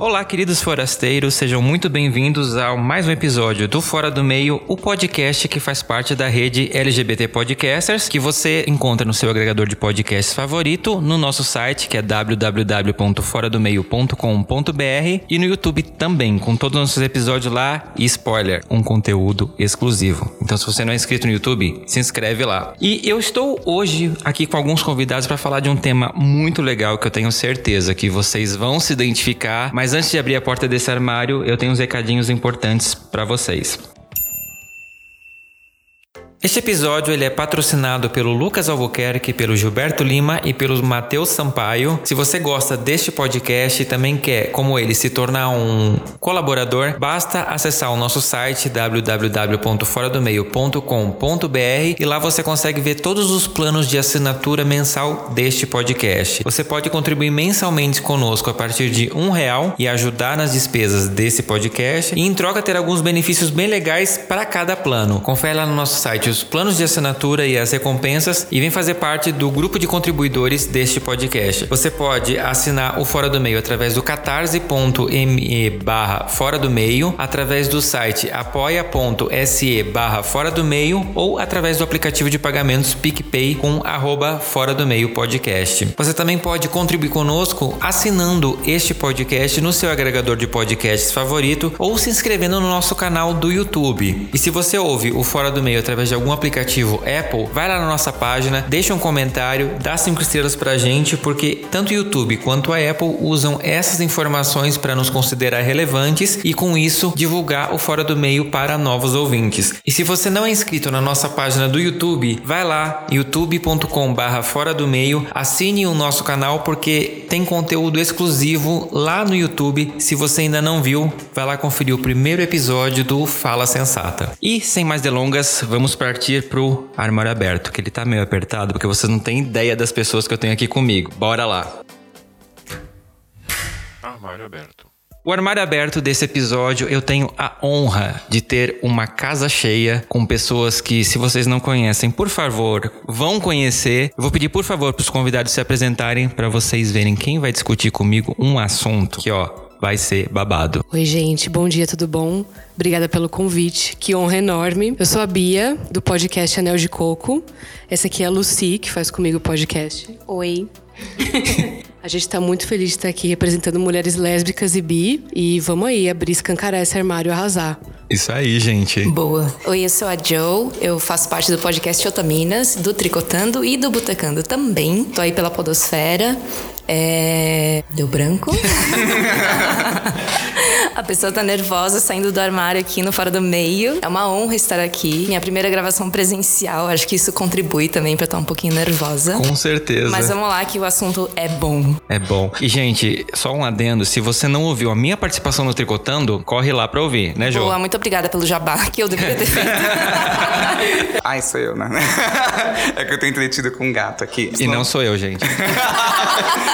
Olá, queridos forasteiros, sejam muito bem-vindos a mais um episódio do Fora do Meio, o podcast que faz parte da rede LGBT Podcasters, que você encontra no seu agregador de podcasts favorito, no nosso site que é www.foradomeio.com.br e no YouTube também, com todos os nossos episódios lá e spoiler, um conteúdo exclusivo. Então, se você não é inscrito no YouTube, se inscreve lá. E eu estou hoje aqui com alguns convidados para falar de um tema muito legal que eu tenho certeza que vocês vão se identificar, mas mas antes de abrir a porta desse armário, eu tenho uns recadinhos importantes para vocês. Este episódio ele é patrocinado pelo Lucas Albuquerque, pelo Gilberto Lima e pelo Matheus Sampaio. Se você gosta deste podcast e também quer, como ele, se tornar um colaborador, basta acessar o nosso site www.foradomeio.com.br e lá você consegue ver todos os planos de assinatura mensal deste podcast. Você pode contribuir mensalmente conosco a partir de um real e ajudar nas despesas desse podcast e em troca ter alguns benefícios bem legais para cada plano. Confere lá no nosso site os planos de assinatura e as recompensas e vem fazer parte do grupo de contribuidores deste podcast. Você pode assinar o Fora do Meio através do catarse.me barra Fora do Meio, através do site apoia.se barra Fora do Meio ou através do aplicativo de pagamentos PicPay com arroba Fora do Meio Podcast. Você também pode contribuir conosco assinando este podcast no seu agregador de podcasts favorito ou se inscrevendo no nosso canal do YouTube. E se você ouve o Fora do Meio através de algum aplicativo Apple, vai lá na nossa página, deixa um comentário, dá cinco estrelas pra gente, porque tanto o YouTube quanto a Apple usam essas informações para nos considerar relevantes e com isso divulgar o Fora do Meio para novos ouvintes. E se você não é inscrito na nossa página do YouTube, vai lá youtube.com/barra Fora do Meio, assine o nosso canal porque tem conteúdo exclusivo lá no YouTube. Se você ainda não viu, vai lá conferir o primeiro episódio do Fala Sensata. E sem mais delongas, vamos para partir pro armário aberto, que ele tá meio apertado, porque vocês não têm ideia das pessoas que eu tenho aqui comigo. Bora lá. Armário aberto. O armário aberto desse episódio, eu tenho a honra de ter uma casa cheia com pessoas que, se vocês não conhecem, por favor, vão conhecer. Eu vou pedir, por favor, para os convidados se apresentarem para vocês verem quem vai discutir comigo um assunto que, ó, vai ser babado. Oi, gente, bom dia, tudo bom? Obrigada pelo convite, que honra enorme. Eu sou a Bia, do podcast Anel de Coco. Essa aqui é a Lucy, que faz comigo o podcast. Oi. A gente tá muito feliz de estar aqui representando mulheres lésbicas e bi. E vamos aí, abrir, escancarar esse armário e arrasar. Isso aí, gente. Boa. Oi, eu sou a Joe. Eu faço parte do podcast Otaminas, do Tricotando e do Botecando também. Tô aí pela Podosfera. É... Deu branco? a pessoa tá nervosa saindo do armário aqui no Fora do Meio. É uma honra estar aqui. Minha primeira gravação presencial. Acho que isso contribui também pra estar um pouquinho nervosa. Com certeza. Mas vamos lá que o assunto é bom. É bom. E, gente, só um adendo. Se você não ouviu a minha participação no Tricotando, corre lá pra ouvir, né, Jô? Boa, muito obrigada pelo jabá que eu deveria ter feito. Ai, sou eu, né? é que eu tô entretido com um gato aqui. E não sou eu, gente.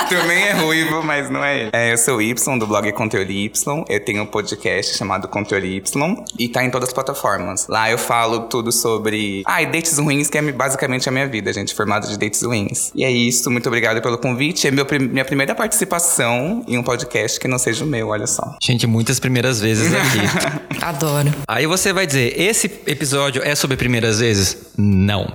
Também é ruivo, mas não é ele. É, eu sou o Y, do blog Conteúdo Y. Eu tenho um podcast chamado Conteúdo Y e tá em todas as plataformas. Lá eu falo tudo sobre. Ai, dates ruins, que é basicamente a minha vida, gente. Formado de dates ruins. E é isso, muito obrigado pelo convite. É meu, minha primeira participação em um podcast que não seja o meu, olha só. Gente, muitas primeiras vezes aqui. Adoro. Aí você vai dizer: esse episódio é sobre primeiras vezes? Não.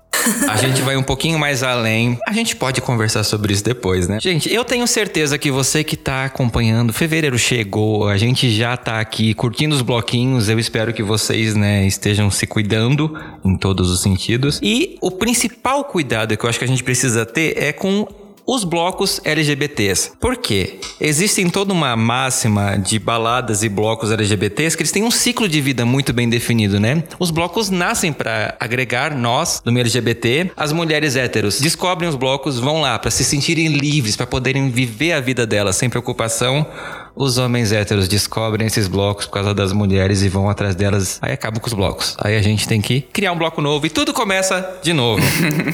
A gente vai um pouquinho mais além. A gente pode conversar sobre isso depois, né? Gente, eu tenho certeza que você que tá acompanhando, fevereiro chegou, a gente já tá aqui curtindo os bloquinhos. Eu espero que vocês, né, estejam se cuidando em todos os sentidos. E o principal cuidado que eu acho que a gente precisa ter é com os blocos LGBTs. Por quê? Existem toda uma máxima de baladas e blocos LGBTs que eles têm um ciclo de vida muito bem definido, né? Os blocos nascem para agregar nós do meio LGBT. As mulheres héteros descobrem os blocos, vão lá para se sentirem livres, para poderem viver a vida delas sem preocupação os homens héteros descobrem esses blocos por causa das mulheres e vão atrás delas, aí acabam com os blocos. Aí a gente tem que criar um bloco novo e tudo começa de novo.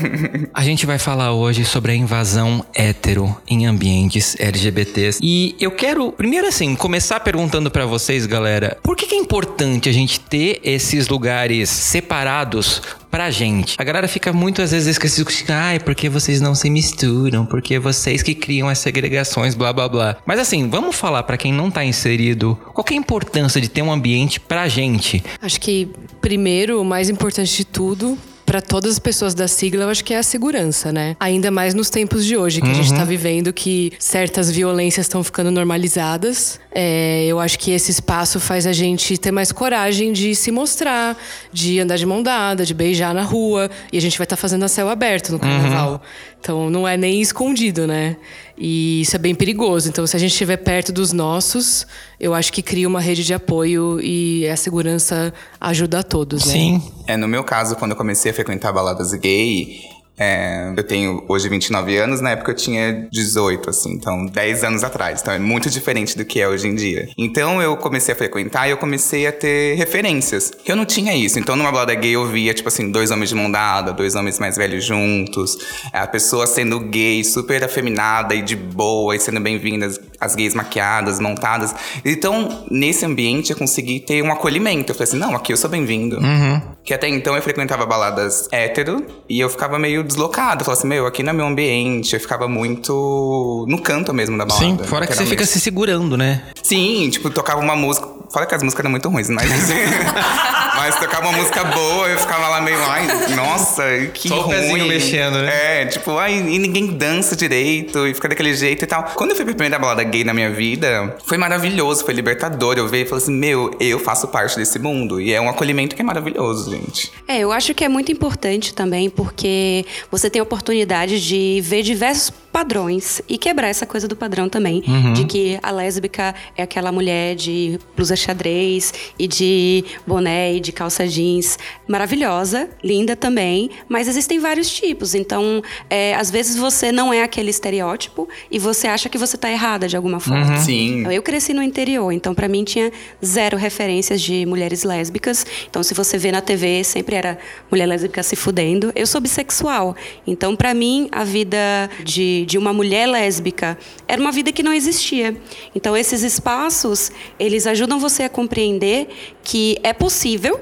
a gente vai falar hoje sobre a invasão hétero em ambientes LGBTs. E eu quero, primeiro assim, começar perguntando para vocês, galera, por que, que é importante a gente ter esses lugares separados pra gente. A galera fica muito às vezes esquecida, ai, porque vocês não se misturam, porque vocês que criam as segregações, blá blá blá. Mas assim, vamos falar para quem não tá inserido, qual é a importância de ter um ambiente pra gente? Acho que primeiro, o mais importante de tudo, para todas as pessoas da sigla, eu acho que é a segurança, né? Ainda mais nos tempos de hoje, que uhum. a gente tá uhum. vivendo que certas violências estão ficando normalizadas. É, eu acho que esse espaço faz a gente ter mais coragem de se mostrar, de andar de mão dada, de beijar na rua. E a gente vai estar tá fazendo a céu aberto no carnaval. Uhum. Então não é nem escondido, né? E isso é bem perigoso. Então, se a gente estiver perto dos nossos, eu acho que cria uma rede de apoio e a segurança ajuda a todos, né? Sim. É, no meu caso, quando eu comecei a frequentar baladas gay, é, eu tenho hoje 29 anos, na época eu tinha 18, assim, então 10 anos atrás. Então é muito diferente do que é hoje em dia. Então eu comecei a frequentar e eu comecei a ter referências. Eu não tinha isso. Então numa balada gay eu via, tipo assim, dois homens de mão dada, dois homens mais velhos juntos, a pessoa sendo gay, super afeminada e de boa, e sendo bem-vindas, as gays maquiadas, montadas. Então, nesse ambiente eu consegui ter um acolhimento. Eu falei assim, não, aqui eu sou bem-vindo. Uhum. Que até então eu frequentava baladas hétero e eu ficava meio deslocado. Falava assim, meu, aqui não é meu ambiente. Eu ficava muito no canto mesmo da balada. Sim, fora que você fica se segurando, né? Sim, tipo, tocava uma música. Fora que as músicas eram muito ruins, mas. mas tocava uma música boa, eu ficava lá meio, ai, nossa, que Só ruim. o pezinho mexendo, né? É, tipo, ai, e ninguém dança direito e fica daquele jeito e tal. Quando eu fui pra primeira balada gay na minha vida, foi maravilhoso, foi libertador. Eu veio e falei assim, meu, eu faço parte desse mundo. E é um acolhimento que é maravilhoso, gente. É, eu acho que é muito importante também, porque você tem a oportunidade de ver diversos padrões e quebrar essa coisa do padrão também. Uhum. De que a lésbica é aquela mulher de blusa xadrez e de boné e de calça jeans. Maravilhosa, linda também, mas existem vários tipos. Então, é, às vezes você não é aquele estereótipo e você acha que você está errada de alguma forma. Uhum. Sim. Então, eu cresci no interior, então para mim tinha zero referências de mulheres lésbicas. Então, se você vê na TV, sempre era mulher lésbica se fudendo. Eu sou bissexual, então para mim a vida de, de uma mulher lésbica era uma vida que não existia. Então, esses espaços, eles ajudam você a compreender que é possível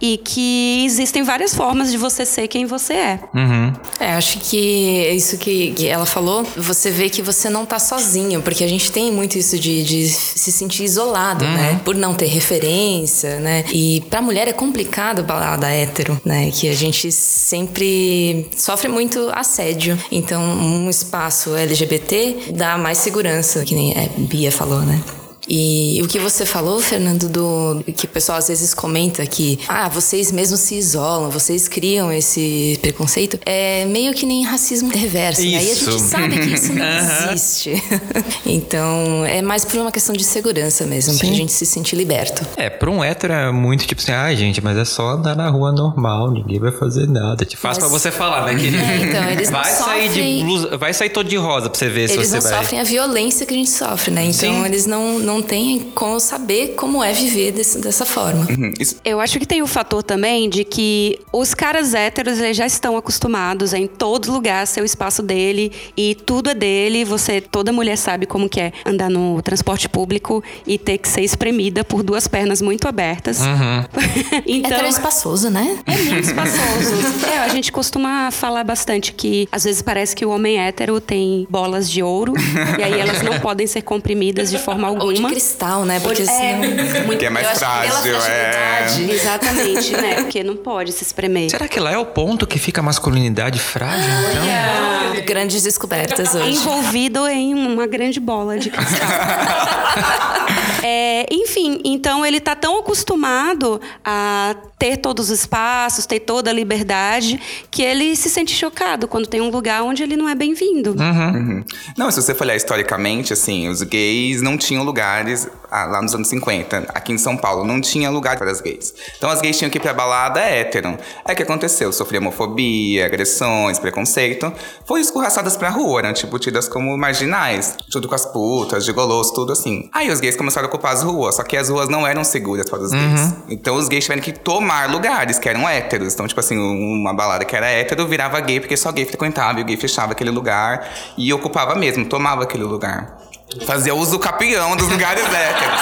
e que existem várias formas de você ser quem você é. Uhum. É, acho que isso que, que, ela falou, você vê que você não tá sozinho, porque a gente tem muito isso de, de se sentir isolado, uhum. né? Por não ter referência, né? E pra mulher é complicado balada hétero, né? Que a gente sempre sofre muito assédio. Então, um espaço LGBT dá mais segurança, que nem a Bia falou, né? E o que você falou, Fernando, do que o pessoal às vezes comenta que, ah, vocês mesmos se isolam, vocês criam esse preconceito, é meio que nem racismo reverso. Isso. Né? E a gente sabe que isso não uhum. existe. então, é mais por uma questão de segurança mesmo, Sim. pra gente se sentir liberto. É, pra um hétero é muito tipo assim, ah, gente, mas é só andar na rua normal, ninguém vai fazer nada. Te faz mas... pra você falar, né, querido? É, então, eles vai sair sofrem... de blusa, vai sair todo de rosa pra você ver eles se você vai. Eles não sofrem a violência que a gente sofre, né? Então, Sim. eles não, não tem como saber como é viver desse, dessa forma. Uhum, Eu acho que tem o fator também de que os caras héteros eles já estão acostumados a em todo lugar ser o espaço dele e tudo é dele. Você, toda mulher sabe como que é andar no transporte público e ter que ser espremida por duas pernas muito abertas. Uhum. então, é espaçoso, né? É muito espaçoso. é, a gente costuma falar bastante que às vezes parece que o homem hétero tem bolas de ouro e aí elas não podem ser comprimidas de forma alguma. Ou de cristal, né? Porque é, senão... Porque é mais frágil, é. Exatamente, né? Porque não pode se espremer. Será que lá é o ponto que fica a masculinidade frágil? Então? Yeah. Grandes descobertas hoje. Envolvido em uma grande bola de cristal. É, enfim, então ele tá tão acostumado a ter todos os espaços, ter toda a liberdade, que ele se sente chocado quando tem um lugar onde ele não é bem-vindo. Uhum. Não, se você for olhar historicamente, assim, os gays não tinham lugares ah, lá nos anos 50, aqui em São Paulo, não tinha lugar para as gays. Então as gays tinham que ir pra balada hétero. Aí o que aconteceu? Sofria homofobia, agressões, preconceito. Foram escorraçadas pra rua, eram tipo tidas como marginais. Tudo com as putas, gigolos, tudo assim. Aí os gays começaram a ocupar as ruas, só que as ruas não eram seguras para os gays. Então os gays tiveram que tomar lugares que eram héteros. Então, tipo assim, uma balada que era hétero virava gay, porque só gay frequentava e o gay fechava aquele lugar e ocupava mesmo, tomava aquele lugar. Fazia uso capião dos lugares héteros.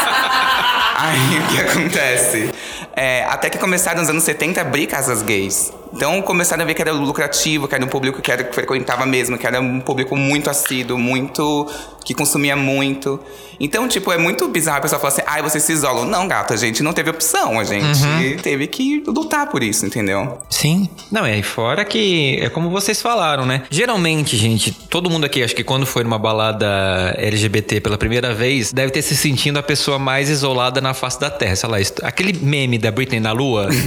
Aí o que acontece? É, até que começaram nos anos 70 a abrir casas gays. Então começaram a ver que era lucrativo, que era um público que, era, que frequentava mesmo, que era um público muito assíduo, muito. que consumia muito. Então, tipo, é muito bizarro a pessoa falar assim, ai, vocês se isolam. Não, gata, a gente não teve opção, a gente teve que lutar por isso, entendeu? Sim. Não, é aí fora que é como vocês falaram, né? Geralmente, gente, todo mundo aqui, acho que quando foi numa balada LGBT pela primeira vez, deve ter se sentindo a pessoa mais isolada na face da Terra. Sei lá, aquele meme da Britney na Lua.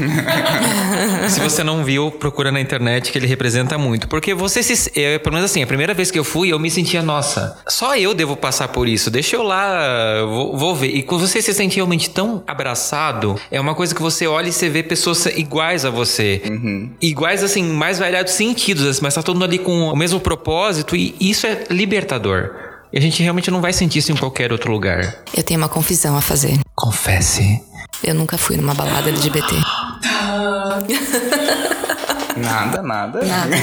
se você não viu, procura na internet que ele representa muito. Porque você se. é, pelo menos assim, a primeira vez que eu fui, eu me sentia, nossa, só eu devo passar por isso. Deixa eu lá, vou, vou ver. E quando você se sente realmente tão abraçado, é uma coisa que você olha e você vê pessoas iguais a você. Iguais, assim, mais variados sentidos, assim, mas tá todo mundo ali com o mesmo propósito e isso é libertador. E a gente realmente não vai sentir isso em qualquer outro lugar. Eu tenho uma confissão a fazer. Confesse. Eu nunca fui numa balada LGBT. Nada, nada. Nada.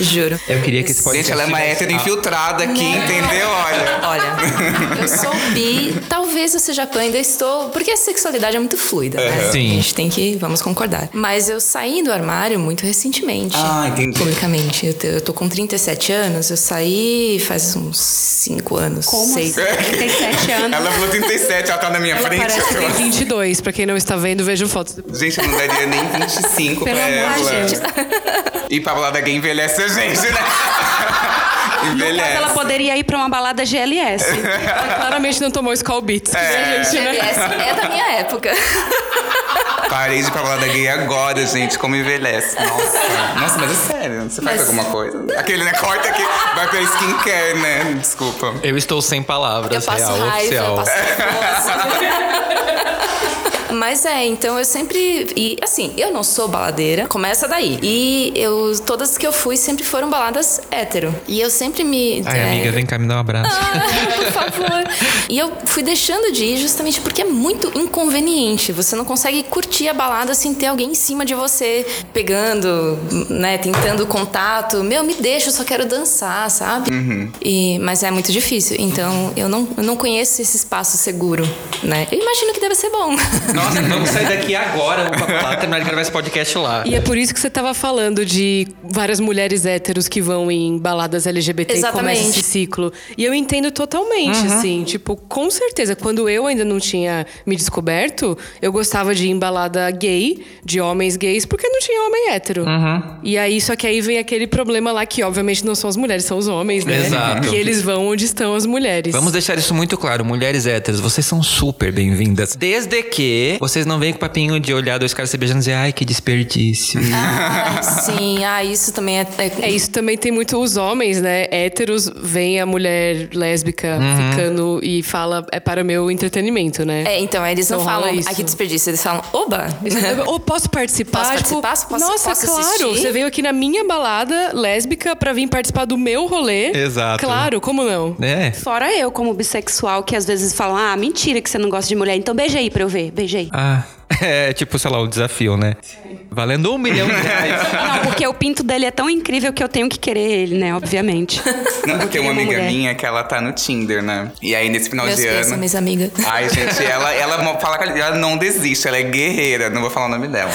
Juro. Eu queria que esse podcast Gente, ela é uma hétero infiltrada aqui, entendeu? Olha. Olha, eu sou bi, talvez eu seja pan, ainda estou. Porque a sexualidade é muito fluida, né? Sim. A gente tem que. Vamos concordar. Mas eu saí do armário muito recentemente. Ah, entendi. Publicamente. Eu, te- eu tô com 37 anos, eu saí faz uns 5 anos. Como seis. assim? 37 anos. Ela falou 37, ela tá na minha Ela frente. parece que tem 22, pra quem não está vendo, vejam fotos. Gente, eu não daria nem 25 Pelo pra amor ela. de Deus. E pra balada gay envelhece a gente, né? Mas envelhece. ela poderia ir pra uma balada GLS. Ela claramente não tomou Skull Beats. né, gente, né? GLS é da minha época. Parei de ir pra balada gay agora, gente, como envelhece. Nossa. Nossa, mas é sério, você faz Mas- alguma coisa? Aquele, né? Corta aqui, vai pra skincare, né? Desculpa. Eu estou sem Eu palavras, passo real, raiva, oficial. eu passo. Mas é, então eu sempre. E assim, eu não sou baladeira, começa daí. E eu, todas que eu fui sempre foram baladas hétero. E eu sempre me. Ai, é, amiga, vem cá me dar um abraço. ah, por favor. E eu fui deixando de ir justamente porque é muito inconveniente. Você não consegue curtir a balada sem ter alguém em cima de você, pegando, né, tentando contato. Meu, me deixa, eu só quero dançar, sabe? E, mas é muito difícil. Então, eu não, eu não conheço esse espaço seguro, né? Eu imagino que deve ser bom. Nossa, vamos sair daqui agora, vamos pra lá, terminar de gravar esse podcast lá. E é por isso que você tava falando de várias mulheres héteros que vão em baladas LGBT e Exatamente. começa esse ciclo. E eu entendo totalmente, assim. Tipo, com certeza, quando eu ainda não tinha me descoberto, eu gostava de ir em balada gay, de homens gays, porque não tinha homem hétero. E aí, só que aí vem aquele problema lá que, obviamente, não são as mulheres, são os homens, né? Exato. Que eles vão onde estão as mulheres. Vamos deixar isso muito claro, mulheres héteras, vocês são super bem-vindas. Desde que vocês não venham com papinho de olhar dois caras se beijando e dizer, ai, que desperdício. Ah, sim, ah, isso também é. é- É, isso também tem muito os homens, né? Héteros, vem a mulher lésbica ficando e fala, é para o meu entretenimento, né? É, então, eles não rola falam, isso. aqui desperdício, eles falam, oba! Ou posso participar? Posso Tipo, participar? Posso- Nossa, posso claro. assistir? Você veio aqui na minha balada lésbica pra vir participar do meu rolê. Exato. Claro, como não? É. Fora eu, como bissexual, que às vezes falam, ah, mentira que você não gosta de mulher, então beija aí pra eu ver, beija aí. Ah, é tipo, sei lá, o desafio, né? Valendo um milhão de reais. Não, porque o pinto dele é tão incrível que eu tenho que querer ele, né? Obviamente. Não, tem uma amiga mulher. minha que ela tá no Tinder, né? E aí, nesse final Meus de pés, ano. minhas amigas. Ai, gente, ela, ela fala que ela não desiste, ela é guerreira, não vou falar o nome dela.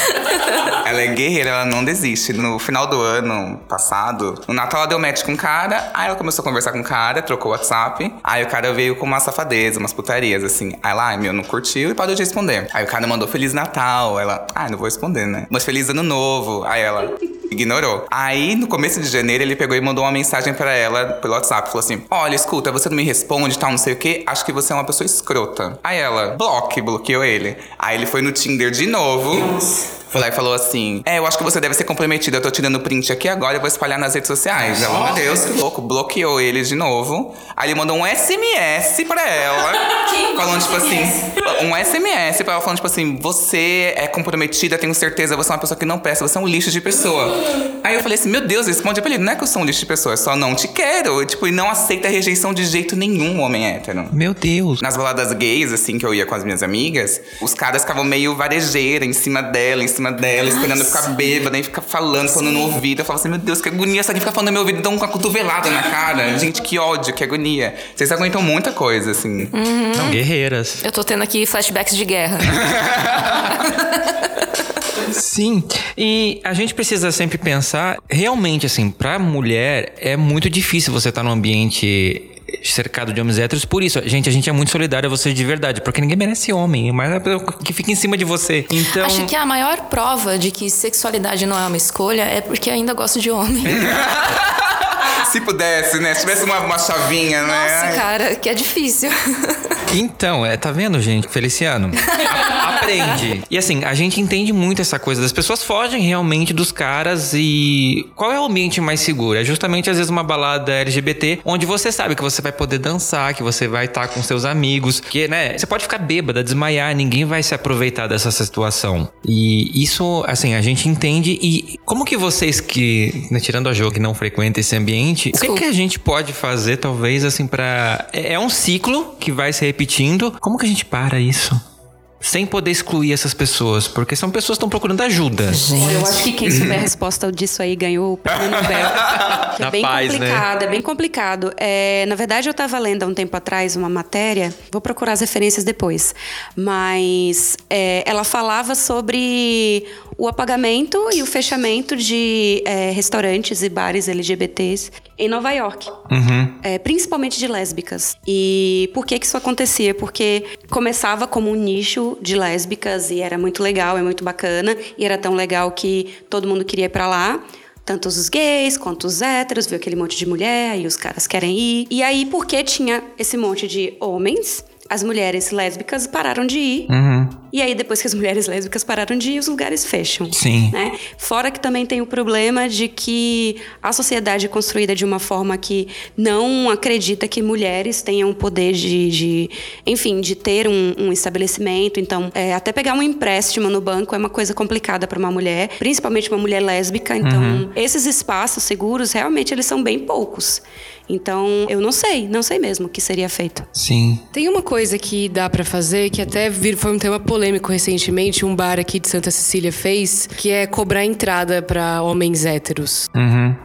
Ela é guerreira, ela não desiste. No final do ano passado, no Natal ela deu match com um cara, aí ela começou a conversar com o cara, trocou o WhatsApp, aí o cara veio com uma safadeza, umas putarias, assim. Aí ela, ai meu, não curtiu e parou de responder. Aí o cara mandou Feliz Natal, ela, ai, não vou responder, né? Mas Feliz Ano Novo. Aí ela. Ignorou. Aí, no começo de janeiro, ele pegou e mandou uma mensagem pra ela pelo WhatsApp. Falou assim: Olha, escuta, você não me responde, tal, não sei o quê. Acho que você é uma pessoa escrota. Aí ela, bloque, bloqueou ele. Aí ele foi no Tinder de novo. Nossa. Foi lá e falou assim: É, eu acho que você deve ser comprometida. Eu tô tirando print aqui agora e vou espalhar nas redes sociais. Ela, meu Deus, que louco. Bloqueou ele de novo. Aí ele mandou um SMS pra ela. Quem falando, tipo assim. Um SMS pra ela falando, tipo assim: Você é comprometida, tenho certeza, você é uma pessoa que não peça, você é um lixo de pessoa. Aí eu falei assim: Meu Deus, responde pra ele: Não é que eu sou um lixo de pessoa, é só não te quero. Tipo, e não aceita a rejeição de jeito nenhum, homem hétero. Meu Deus. Nas baladas gays, assim, que eu ia com as minhas amigas, os caras ficavam meio varejeira em cima dela, em cima dela, esperando eu ficar bêbada, e ficar falando, falando no ouvido. Eu falava assim, meu Deus, que agonia, essa aqui fica falando no meu ouvido, dá uma cotovelada na cara. Gente, que ódio, que agonia. Vocês aguentam muita coisa, assim. São guerreiras. Eu tô tendo aqui flashbacks de guerra. Sim, e a gente precisa sempre pensar, realmente, assim, pra mulher é muito difícil você estar num ambiente cercado de homens héteros. Por isso, gente, a gente é muito solidário a vocês de verdade, porque ninguém merece homem, mas é que fica em cima de você. Então. Acho que a maior prova de que sexualidade não é uma escolha é porque ainda gosto de homem. Se pudesse, né? Se tivesse uma, uma chavinha, né? Nossa, cara, que é difícil. Então, é, tá vendo, gente? Feliciano. a- aprende. E assim, a gente entende muito essa coisa das pessoas fogem realmente dos caras e qual é o ambiente mais seguro? É justamente às vezes uma balada LGBT onde você sabe que você vai poder dançar, que você vai estar com seus amigos, que, né, você pode ficar bêbada, desmaiar, ninguém vai se aproveitar dessa situação. E isso, assim, a gente entende e como que vocês que, né, tirando a jogo que não frequenta esse ambiente, o que, Desculpa. que a gente pode fazer talvez assim pra é é um ciclo que vai se repetindo. Como que a gente para isso? Sem poder excluir essas pessoas, porque são pessoas que estão procurando ajuda. Eu acho que quem souber a resposta disso aí ganhou o prêmio Nobel. É bem paz, né? complicado, é bem complicado. É, na verdade, eu estava lendo há um tempo atrás uma matéria, vou procurar as referências depois, mas é, ela falava sobre o apagamento e o fechamento de é, restaurantes e bares LGBTs em Nova York. É, principalmente de lésbicas. E por que, que isso acontecia? Porque começava como um nicho de lésbicas e era muito legal, é muito bacana, e era tão legal que todo mundo queria ir pra lá. Tanto os gays quanto os héteros, viu aquele monte de mulher e os caras querem ir. E aí, porque tinha esse monte de homens, as mulheres lésbicas pararam de ir. E aí, depois que as mulheres lésbicas pararam de ir, os lugares fecham. Sim. né? Fora que também tem o problema de que a sociedade é construída de uma forma que não acredita que mulheres tenham o poder de, de, enfim, de ter um, um estabelecimento. Então, é, até pegar um empréstimo no banco é uma coisa complicada para uma mulher, principalmente uma mulher lésbica. Então, esses espaços seguros, realmente, eles são bem poucos. Então, eu não sei, não sei mesmo o que seria feito. Sim. Tem uma coisa que dá pra fazer, que até foi um tema polêmico recentemente, um bar aqui de Santa Cecília fez, que é cobrar entrada pra homens héteros.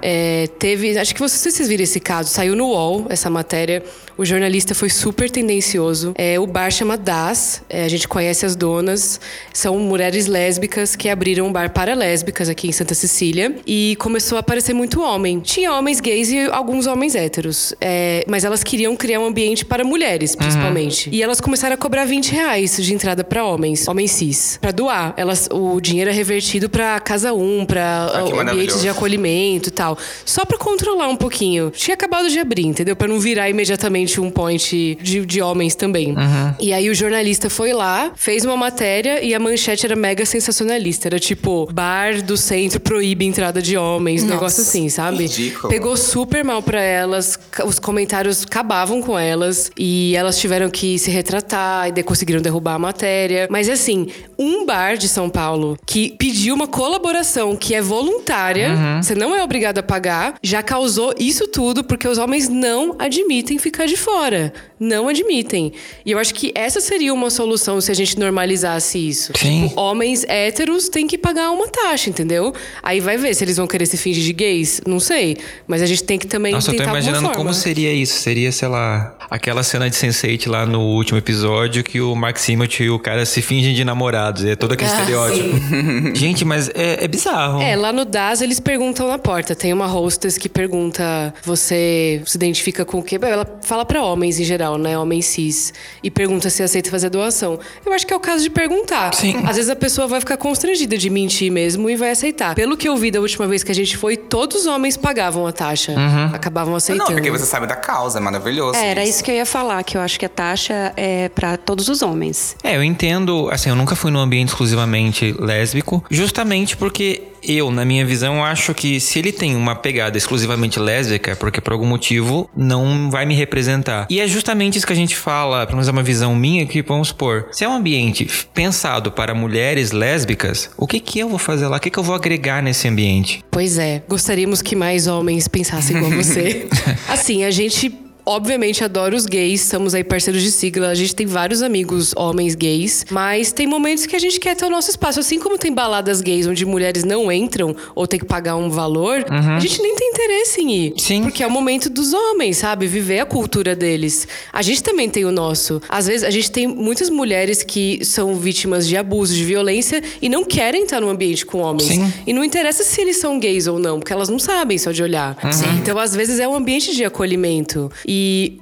É, teve, acho que vocês, vocês viram esse caso, saiu no UOL essa matéria. O jornalista foi super tendencioso. É, o bar chama Das, é, a gente conhece as donas, são mulheres lésbicas que abriram um bar para lésbicas aqui em Santa Cecília e começou a aparecer muito homem. Tinha homens gays e alguns homens héteros, é, mas elas queriam criar um ambiente para mulheres, principalmente. E elas começaram a cobrar 20 reais de entrada para homens, homens cis, para doar. Elas, o dinheiro é revertido para Casa 1, para Ah, ambientes de acolhimento e tal. Só pra controlar um pouquinho. Tinha acabado de abrir, entendeu? Pra não virar imediatamente um point de, de homens também. E aí o jornalista foi lá, fez uma matéria e a manchete era mega sensacionalista. Era tipo, bar do centro proíbe entrada de homens, um Nossa. negócio assim, sabe? Ridículo. Pegou super mal pra elas, os comentários acabavam com elas e elas tiveram que se retratar e conseguiram derrubar a matéria. Mas assim, um bar de São Paulo que pediu uma colaboração que é voluntária, você não é obrigado a pagar, já causou isso tudo porque os homens não admitem ficar de fora. Não admitem. E eu acho que essa seria uma solução se a gente normalizasse isso. Sim. Tipo, homens héteros têm que pagar uma taxa, entendeu? Aí vai ver se eles vão querer se fingir de gays, não sei. Mas a gente tem que também Nossa, eu tô tentar imaginando como seria isso. Seria, sei lá, aquela cena de Sense8 lá no último episódio que o Mark Simot e o cara se fingem de namorados. É todo aquele Ah, estereótipo. Gente, mas é, é bizarro. É, lá no DAS eles perguntam na porta. Tem uma hostess que pergunta: você se identifica com o quê? Ela fala pra homens em geral, né? Homens cis. E pergunta se aceita fazer doação. Eu acho que é o caso de perguntar. Sim. Às vezes a pessoa vai ficar constrangida de mentir mesmo e vai aceitar. Pelo que eu vi da última vez que a gente foi, todos os homens pagavam a taxa. Acabavam aceitando. Não, porque você sabe da causa, é maravilhoso. É, era isso que eu ia falar, que eu acho que a taxa é pra todos os homens. É, eu entendo, assim, eu nunca fui num ambiente exclusivamente lésbico, justamente porque eu, na minha visão, acho que se ele tem uma pegada exclusivamente lésbica, é porque por algum motivo não vai me representar. E é justamente isso que a gente fala, pelo menos é uma visão minha, que vamos supor, se é um ambiente pensado para mulheres lésbicas, o que que eu vou fazer lá? O que que eu vou agregar nesse ambiente? Pois é, gostaríamos que mais homens pensassem igual você. assim, a gente. Obviamente adora os gays, estamos aí parceiros de sigla, a gente tem vários amigos homens gays, mas tem momentos que a gente quer ter o nosso espaço. Assim como tem baladas gays onde mulheres não entram ou tem que pagar um valor, a gente nem tem interesse em ir. Sim. Porque é o momento dos homens, sabe? Viver a cultura deles. A gente também tem o nosso. Às vezes a gente tem muitas mulheres que são vítimas de abuso, de violência e não querem estar num ambiente com homens. Sim. E não interessa se eles são gays ou não, porque elas não sabem só de olhar. Então, às vezes, é um ambiente de acolhimento. E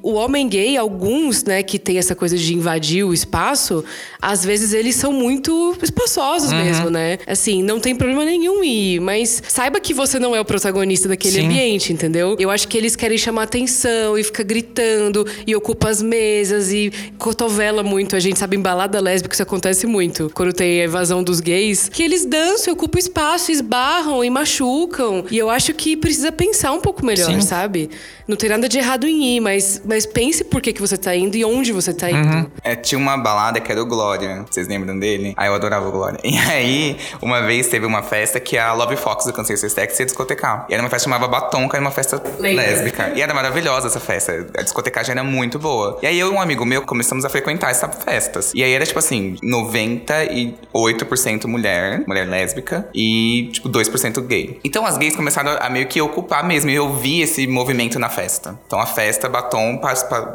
o homem gay, alguns, né, que tem essa coisa de invadir o espaço, às vezes eles são muito espaçosos mesmo, né? Assim, não tem problema nenhum ir, mas saiba que você não é o protagonista daquele Sim. ambiente, entendeu? Eu acho que eles querem chamar atenção e fica gritando e ocupa as mesas e cotovela muito. A gente sabe em balada lésbica isso acontece muito. Quando tem a evasão dos gays, que eles dançam, ocupam espaço, esbarram e machucam. E eu acho que precisa pensar um pouco melhor, Sim. sabe? Não tem nada de errado em ir, mas, mas pense por que, que você tá indo e onde você tá indo. É, tinha uma balada que era o Glória. Vocês lembram dele? Ah, eu adorava o Glória. E aí, uma vez teve uma festa que a Love Fox do Cansei Sexy ia discotecar. E era uma festa chamada Batom, que era uma festa lésbica. E era maravilhosa essa festa. A discotecagem era muito boa. E aí eu e um amigo meu começamos a frequentar essas festas. E aí era tipo assim, 98% mulher, mulher lésbica, e tipo 2% gay. Então as gays começaram a meio que ocupar mesmo. E eu vi esse movimento na festa. Então a festa Batom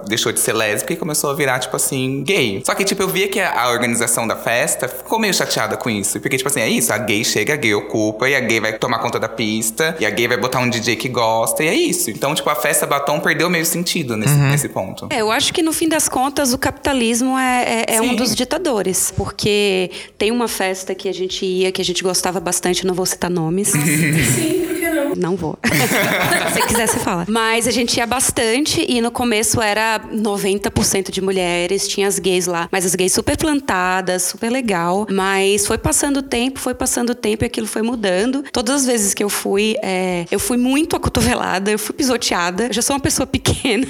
deixou de ser lésbica e começou a virar, tipo assim, gay. Só que, tipo, eu via que a, a organização da festa ficou meio chateada com isso. Porque, tipo assim, é isso, a gay chega, a gay ocupa, e a gay vai tomar conta da pista, e a gay vai botar um DJ que gosta, e é isso. Então, tipo, a festa Batom perdeu meio sentido nesse, nesse ponto. É, eu acho que no fim das contas o capitalismo é, é- é um dos ditadores. Porque tem uma festa que a gente ia, que a gente gostava bastante, não vou citar nomes. Sim, não? Vou. Se quiser, você fala. Mas a gente ia bastante e no começo era 90% de mulheres, tinha as gays lá, mas as gays super plantadas, super legal. Mas foi passando o tempo, foi passando o tempo e aquilo foi mudando. Todas as vezes que eu fui, é, eu fui muito acotovelada, eu fui pisoteada. Eu já sou uma pessoa pequena.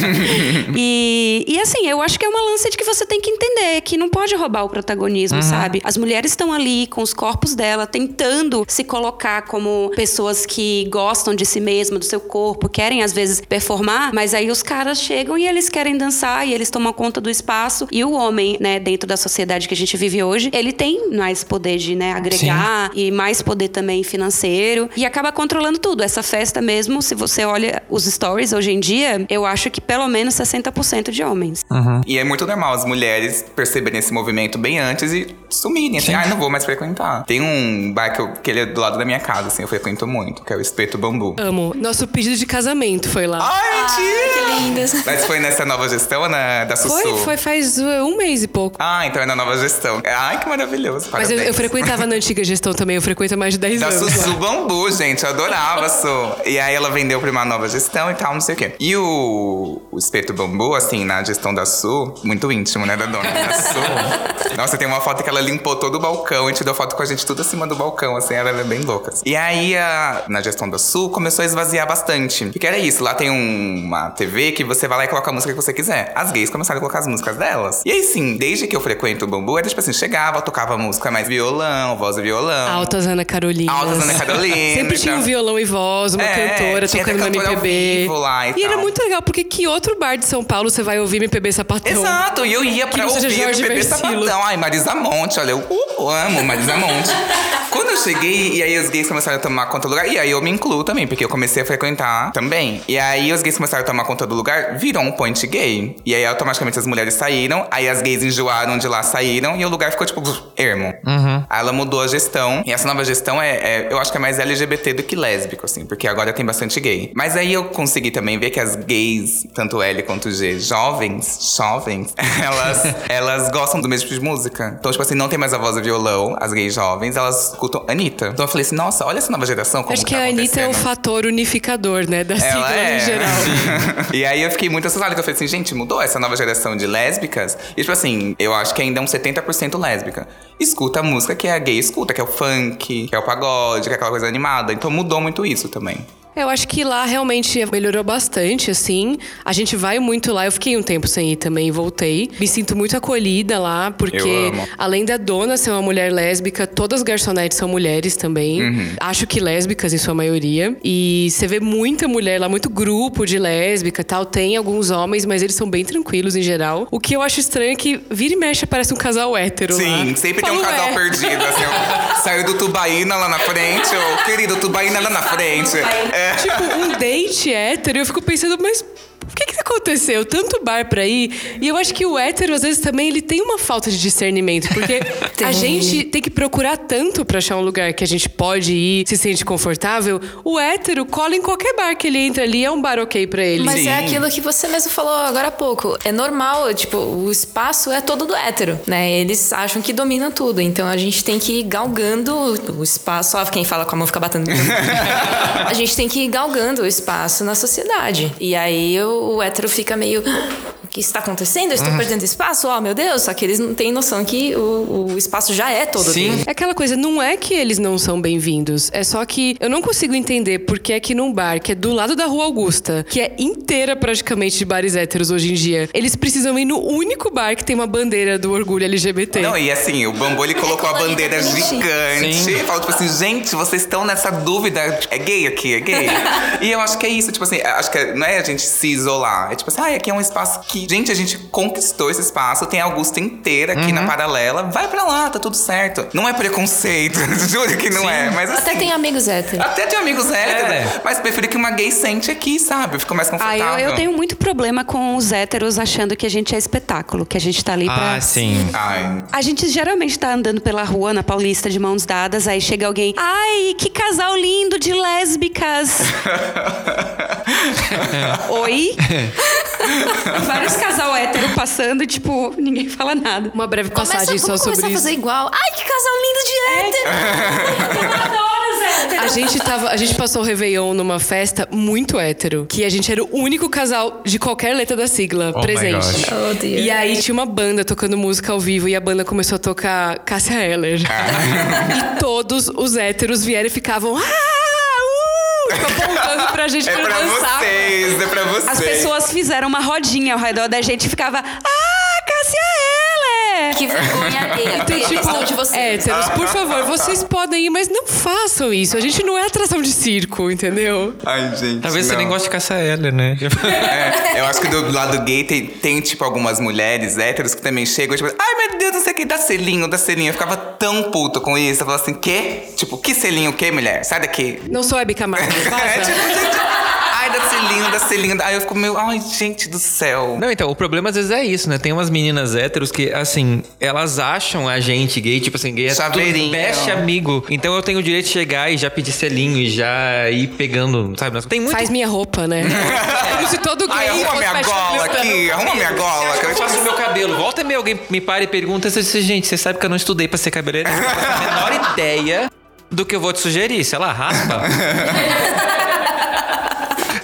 e, e assim, eu acho que é uma lança de que você tem que entender que não pode roubar o protagonismo, sabe? As mulheres estão ali com os corpos dela, tentando se colocar como pessoas que gostam de si mesma, do seu corpo, querem às vezes performar, mas aí os caras chegam e eles querem dançar e eles tomam conta do espaço. E o homem, né, dentro da sociedade que a gente vive hoje, ele tem mais poder de, né, agregar e mais poder também financeiro e acaba controlando tudo. Essa festa mesmo, se você olha os stories hoje em dia, eu acho que pelo menos 60% de homens. E é muito normal as mulheres perceberem esse movimento bem antes e sumirem, assim, ah, não vou mais frequentar. Tem um bar que, eu- que ele é do lado da minha casa, assim, eu frequento muito, que é o Espeto Bambu. Amo. Nosso pedido de casamento foi lá. Ai, mentira! Que lindas. Mas foi nessa nova gestão ou na, da Sussu? Foi, foi faz uh, um mês e pouco. Ah, então é na nova gestão. Ai, que maravilhoso. Mas eu, eu parabéns. frequentava na antiga gestão também, eu frequento há mais de 10 Da anos. Sussu lá. Bambu, gente, eu adorava a Su. E aí ela vendeu pra uma nova gestão e tal, não sei o quê. E o, o espeto bambu, assim, na gestão da Su, muito íntimo, né, da dona da Su. Nossa, tem uma foto que ela limpou todo o balcão e tirou foto com a gente tudo acima do balcão, assim, ela é bem louca. assim. E aí, a- na gestão da Su, começou a esvaziar bastante. Porque era isso, lá tem um- uma TV que você vai lá e coloca a música que você quiser. As gays começaram a colocar as músicas delas. E aí, sim, desde que eu frequento o bambu, era tipo assim, chegava, tocava música mais violão, voz e violão. Altas Ana Carolina. Altas Ana Carolina. Sempre tinha um violão e voz, uma É, cantora tocando ao MPB. lá e era muito legal, porque que outro bar de São Paulo você vai ouvir MPB sapatão? Exato, e eu ia pra ouvir Jorge bebê Versilo. sapatão. Ai, Marisa Monte, olha, eu uh, amo Marisa Monte. Quando eu cheguei, e aí os gays começaram a tomar conta do lugar, E aí eu me incluo também, porque eu comecei a frequentar também. E aí os gays começaram a tomar conta do lugar, virou um point gay. E aí automaticamente as mulheres saíram, aí as gays enjoaram de lá, saíram, e o lugar ficou tipo, ermo. Uhum. Aí ela mudou a gestão, e essa nova gestão é, é- eu acho que é mais LGBT do que lésbico, assim, porque agora tem bastante gay. Mas aí eu consegui também ver que as gays, tanto L quanto G, jovens, jovens, elas, elas gostam do mesmo tipo de música. Então, tipo assim, não tem mais a voz do violão, as gays jovens, elas escutam Anitta. Então eu falei assim, nossa, olha essa nova geração, como Acho que tá a Anitta é o fator unificador, né? Da sigla é. em geral. e aí eu fiquei muito assustado, que eu falei assim, gente, mudou essa nova geração de lésbicas. E tipo assim, eu acho que ainda é um 70% lésbica. Escuta a música que a gay escuta, que é o funk, que é o pagode, que é aquela coisa animada. Então mudou muito isso também. Eu acho que lá realmente melhorou bastante, assim. A gente vai muito lá. Eu fiquei um tempo sem ir também e voltei. Me sinto muito acolhida lá, porque além da dona ser uma mulher lésbica, todas as garçonetes são mulheres também. Uhum. Acho que lésbicas em sua maioria. E você vê muita mulher lá, muito grupo de lésbica e tal. Tem alguns homens, mas eles são bem tranquilos em geral. O que eu acho estranho é que vira e mexe parece um casal hétero Sim, lá. sempre tem um casal "Ué". perdido, assim. Saiu do Tubaína lá na frente, ô querido, Tubaína lá na frente. É. tipo, um date hétero, eu fico pensando, mas o que que aconteceu? Tanto bar pra ir. E eu acho que o hétero, às vezes, também, ele tem uma falta de discernimento. Porque a gente tem que procurar tanto pra achar um lugar que a gente pode ir, se sente confortável. O hétero cola em qualquer bar que ele entra ali, é um bar ok pra ele. Mas Sim. é aquilo que você mesmo falou agora há pouco. É normal, tipo, o espaço é todo do hétero, né? Eles acham que dominam tudo. Então a gente tem que ir galgando o espaço. Ó, quem fala com a mão fica batendo. a gente tem que ir galgando o espaço na sociedade. E aí o, o hétero fica meio. O que está acontecendo? Eu estou perdendo espaço? Oh, meu Deus! Só que eles não têm noção que o, o espaço já é todo Sim. dele. É aquela coisa, não é que eles não são bem-vindos. É só que eu não consigo entender por que é que num bar que é do lado da Rua Augusta, que é inteira praticamente de bares héteros hoje em dia, eles precisam ir no único bar que tem uma bandeira do orgulho LGBT. Não, e assim, o Bambu ele colocou a bandeira gigante. Sim. Falou tipo assim, gente, vocês estão nessa dúvida. É gay aqui, é gay. e eu acho que é isso, tipo assim, acho que não é a gente se isolar. É tipo assim, ah, aqui é um espaço que. Gente, a gente conquistou esse espaço, tem a Augusta inteira aqui Uhum. na paralela. Vai pra lá, tá tudo certo. Não é preconceito, juro que não é. Mas assim. Até tem amigos héteros. Até tem amigos héteros, É. mas prefiro que uma gay sente aqui, sabe? Fica mais Ah, confortável. eu, eu tenho muito problema com os héteros achando que a gente é espetáculo, que a gente tá ali pra. Ah, sim. Ai, A gente geralmente tá andando pela rua, na Paulista, de mãos dadas, aí chega alguém. Ai, que casal lindo de lésbicas! Oi? Vários casal hétero passando, tipo, ninguém fala nada. Uma breve passagem só sobre a isso. fazer igual. Ai, que casal lindo de hétero! Eu adoro os héteros. A gente, tava, a gente passou o Réveillon numa festa muito hétero. Que a gente era o único casal de qualquer letra da sigla Oh my presente. gosh. Oh, dear. E aí tinha uma banda tocando música ao vivo e a banda começou a tocar Cássia Eller. e todos os héteros vieram e ficavam. Ah! Tipo, apontando pra gente é pra pra dançar. vocês, é pra vocês. As pessoas fizeram uma rodinha ao redor da gente e ficava. Ah, Cássia Heller! Que vergonha alheia. Então, a tipo, de vocês. héteros, por favor, vocês podem ir, mas não façam isso. A gente não é atração de circo, entendeu? Ai, gente. Talvez você não. nem goste de caça ela, né? É, eu acho que do lado gay tem, tem, tipo, algumas mulheres héteros que também chegam, tipo, ai meu Deus, não sei o que, dá selinho, dá selinho. Eu ficava tão puto com isso. Eu falava assim, quê? Tipo, que selinho, o quê, mulher? Sai daqui. Não sou Hebe Camargo, É, tipo, gente, ai, dá selinho, dá selinho. Aí eu fico meio, ai, gente do céu. Não, então, o problema às vezes é isso, né? Tem umas meninas héteros que, assim, elas acham a gente gay, tipo assim, gay é tudo Chaveirinho. best amigo. Então eu tenho o direito de chegar e já pedir selinho e já ir pegando, sabe? Tem muito. Faz minha roupa, né? Como se todo gay Ai, arruma fosse minha gola aqui, arruma minha gola. Eu que eu, faço meu cabelo. Volta e meia alguém me para e pergunta se disse, gente, você sabe que eu não estudei pra ser cabeleireiro. Eu não faço a menor ideia do que eu vou te sugerir. Sei lá, raspa.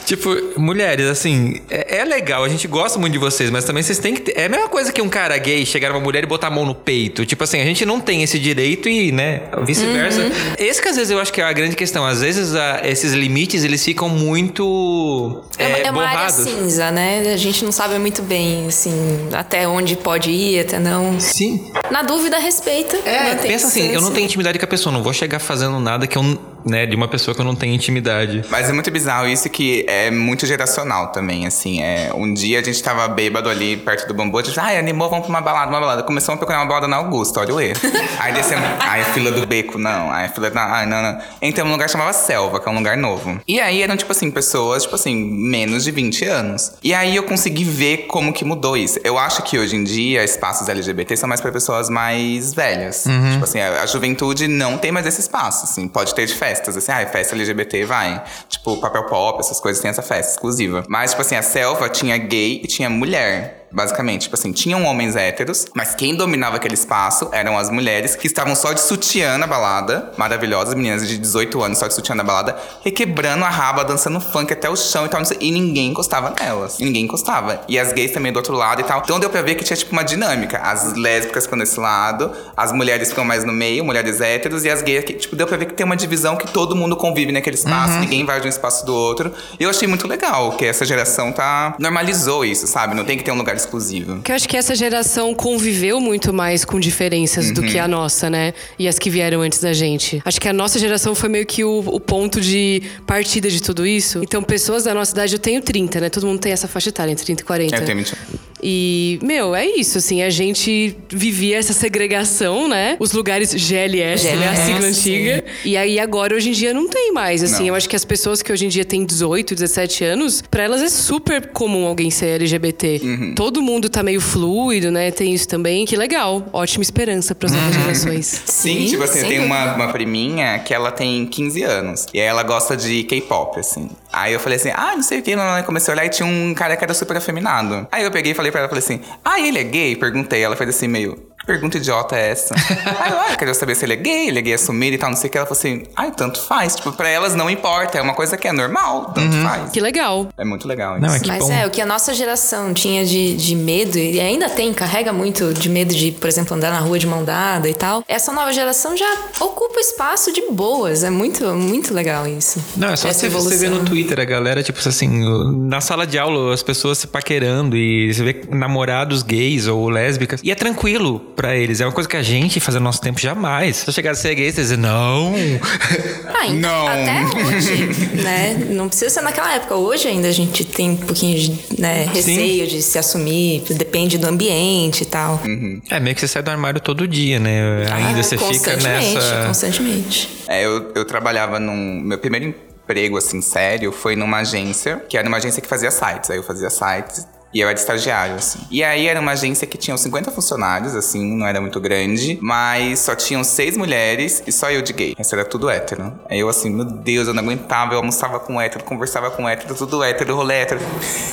Tipo, mulheres, assim, é, é legal, a gente gosta muito de vocês, mas também vocês têm que ter. É a mesma coisa que um cara gay chegar numa mulher e botar a mão no peito. Tipo assim, a gente não tem esse direito e, né, vice-versa. Esse que às vezes eu acho que é a grande questão. Às vezes a- esses limites eles ficam muito. É, uma- é, é uma área cinza, né? A gente não sabe muito bem, assim, até onde pode ir, até não. Sim. Na dúvida, respeita. É, pensa assim, eu não tenho intimidade com a pessoa, não vou chegar fazendo nada que eu né, de uma pessoa que eu não tenho intimidade. Mas é muito bizarro isso que é muito geracional também, assim. É, um dia a gente tava bêbado ali perto do bambu, a gente, ai, animou, vamos pra uma balada, uma balada. Começamos a procurar uma balada na Augusta, olha o erro. aí descemos, ai, a fila do beco, não. Ai, a fila da, ai, não, não. Entramos num lugar que chamava Selva, que é um lugar novo. E aí eram, tipo assim, pessoas, tipo assim, menos de 20 anos. E aí eu consegui ver como que mudou isso. Eu acho que hoje em dia espaços LGBT são mais pra pessoas mais velhas. Tipo assim, a, a juventude não tem mais esse espaço, assim. Pode ter de festas, assim, ah, festa LGBT, vai. Tipo, papel pop, essas coisas, tem essa festa exclusiva. Mas, tipo assim, a selva tinha gay e tinha mulher. Basicamente, tipo assim, tinham homens héteros, mas quem dominava aquele espaço eram as mulheres que estavam só de sutiã na balada, maravilhosas, meninas de 18 anos só de sutiã na balada, requebrando a raba, dançando funk até o chão e tal, não sei, e ninguém encostava nelas. E ninguém encostava. E as gays também do outro lado e tal. Então deu pra ver que tinha tipo uma dinâmica. As lésbicas ficam desse lado, as mulheres ficam mais no meio, mulheres héteros, e as gays aqui, tipo, deu pra ver que tem uma divisão que todo mundo convive naquele espaço, ninguém vai de um espaço do outro. E eu achei muito legal que essa geração tá. normalizou isso, sabe? Não tem que ter um lugar exclusivo. Que eu acho que essa geração conviveu muito mais com diferenças do que a nossa, né? E as que vieram antes da gente. Acho que a nossa geração foi meio que o, o ponto de partida de tudo isso. Então, pessoas da nossa idade, eu tenho 30, né? Todo mundo tem essa faixa etária, entre 30 e 40. Eu tenho 20 E, meu, é isso, assim, a gente vivia essa segregação, né? Os lugares GLS, né? A sigla GLS, antiga. E aí agora, hoje em dia, não tem mais, assim. Não. Eu acho que as pessoas que hoje em dia têm 18, 17 anos, pra elas é super comum alguém ser LGBT. Uhum. Todo mundo tá meio fluido, né? Tem isso também. Que legal. Ótima esperança pras novas Uhum. gerações. Sim, tipo assim, tem uma, uma priminha que ela tem 15 anos. E aí ela gosta de K-pop, assim. Aí eu falei assim, ah, não sei o que. Não, comecei a olhar e tinha um cara que era super afeminado. Aí eu peguei e falei pra ela, falei assim, ah, ele é gay? Perguntei. Ela fez assim, meio, pergunta idiota é essa? aí eu, ah, eu queria saber se ele é gay, ele é gay assumido e tal, não sei o que. Ela falou assim, ai, tanto faz. Tipo, pra elas não importa, é uma coisa que é normal, tanto faz. Que legal. É muito legal isso. Não, é Mas bom. é, o que a nossa geração tinha de, de medo, e ainda tem, carrega muito de medo de, por exemplo, andar na rua de mão dada e tal. Essa nova geração já ocupa espaço de boas. É muito, muito legal isso. Não, é só Essa você, você ver no. Twitter a galera, tipo assim, na sala de aula, as pessoas se paquerando e você vê namorados gays ou lésbicas. E é tranquilo pra eles. É uma coisa que a gente, fazendo nosso tempo, jamais. Se eu chegar a ser gay, você dizer, não. Ah, ainda- Não. Até hoje, né? Não precisa ser naquela época. Hoje ainda a gente tem um pouquinho de né, receio de se assumir, depende do ambiente e tal. É meio que você sai do armário todo dia, né? Ainda Ah, você fica constantemente, nessa. Constantemente. É, eu, eu trabalhava num. Meu primeiro emprego, assim, sério, foi numa agência, que era uma agência que fazia sites. Aí eu fazia sites. E eu era estagiário, assim. E aí era uma agência que tinha uns 50 funcionários, assim, não era muito grande. Mas só tinham seis mulheres e só eu de gay. Isso era tudo hétero. Aí eu assim, meu Deus, eu não aguentava. Eu almoçava com hétero, conversava com hétero, tudo hétero, rolê hétero.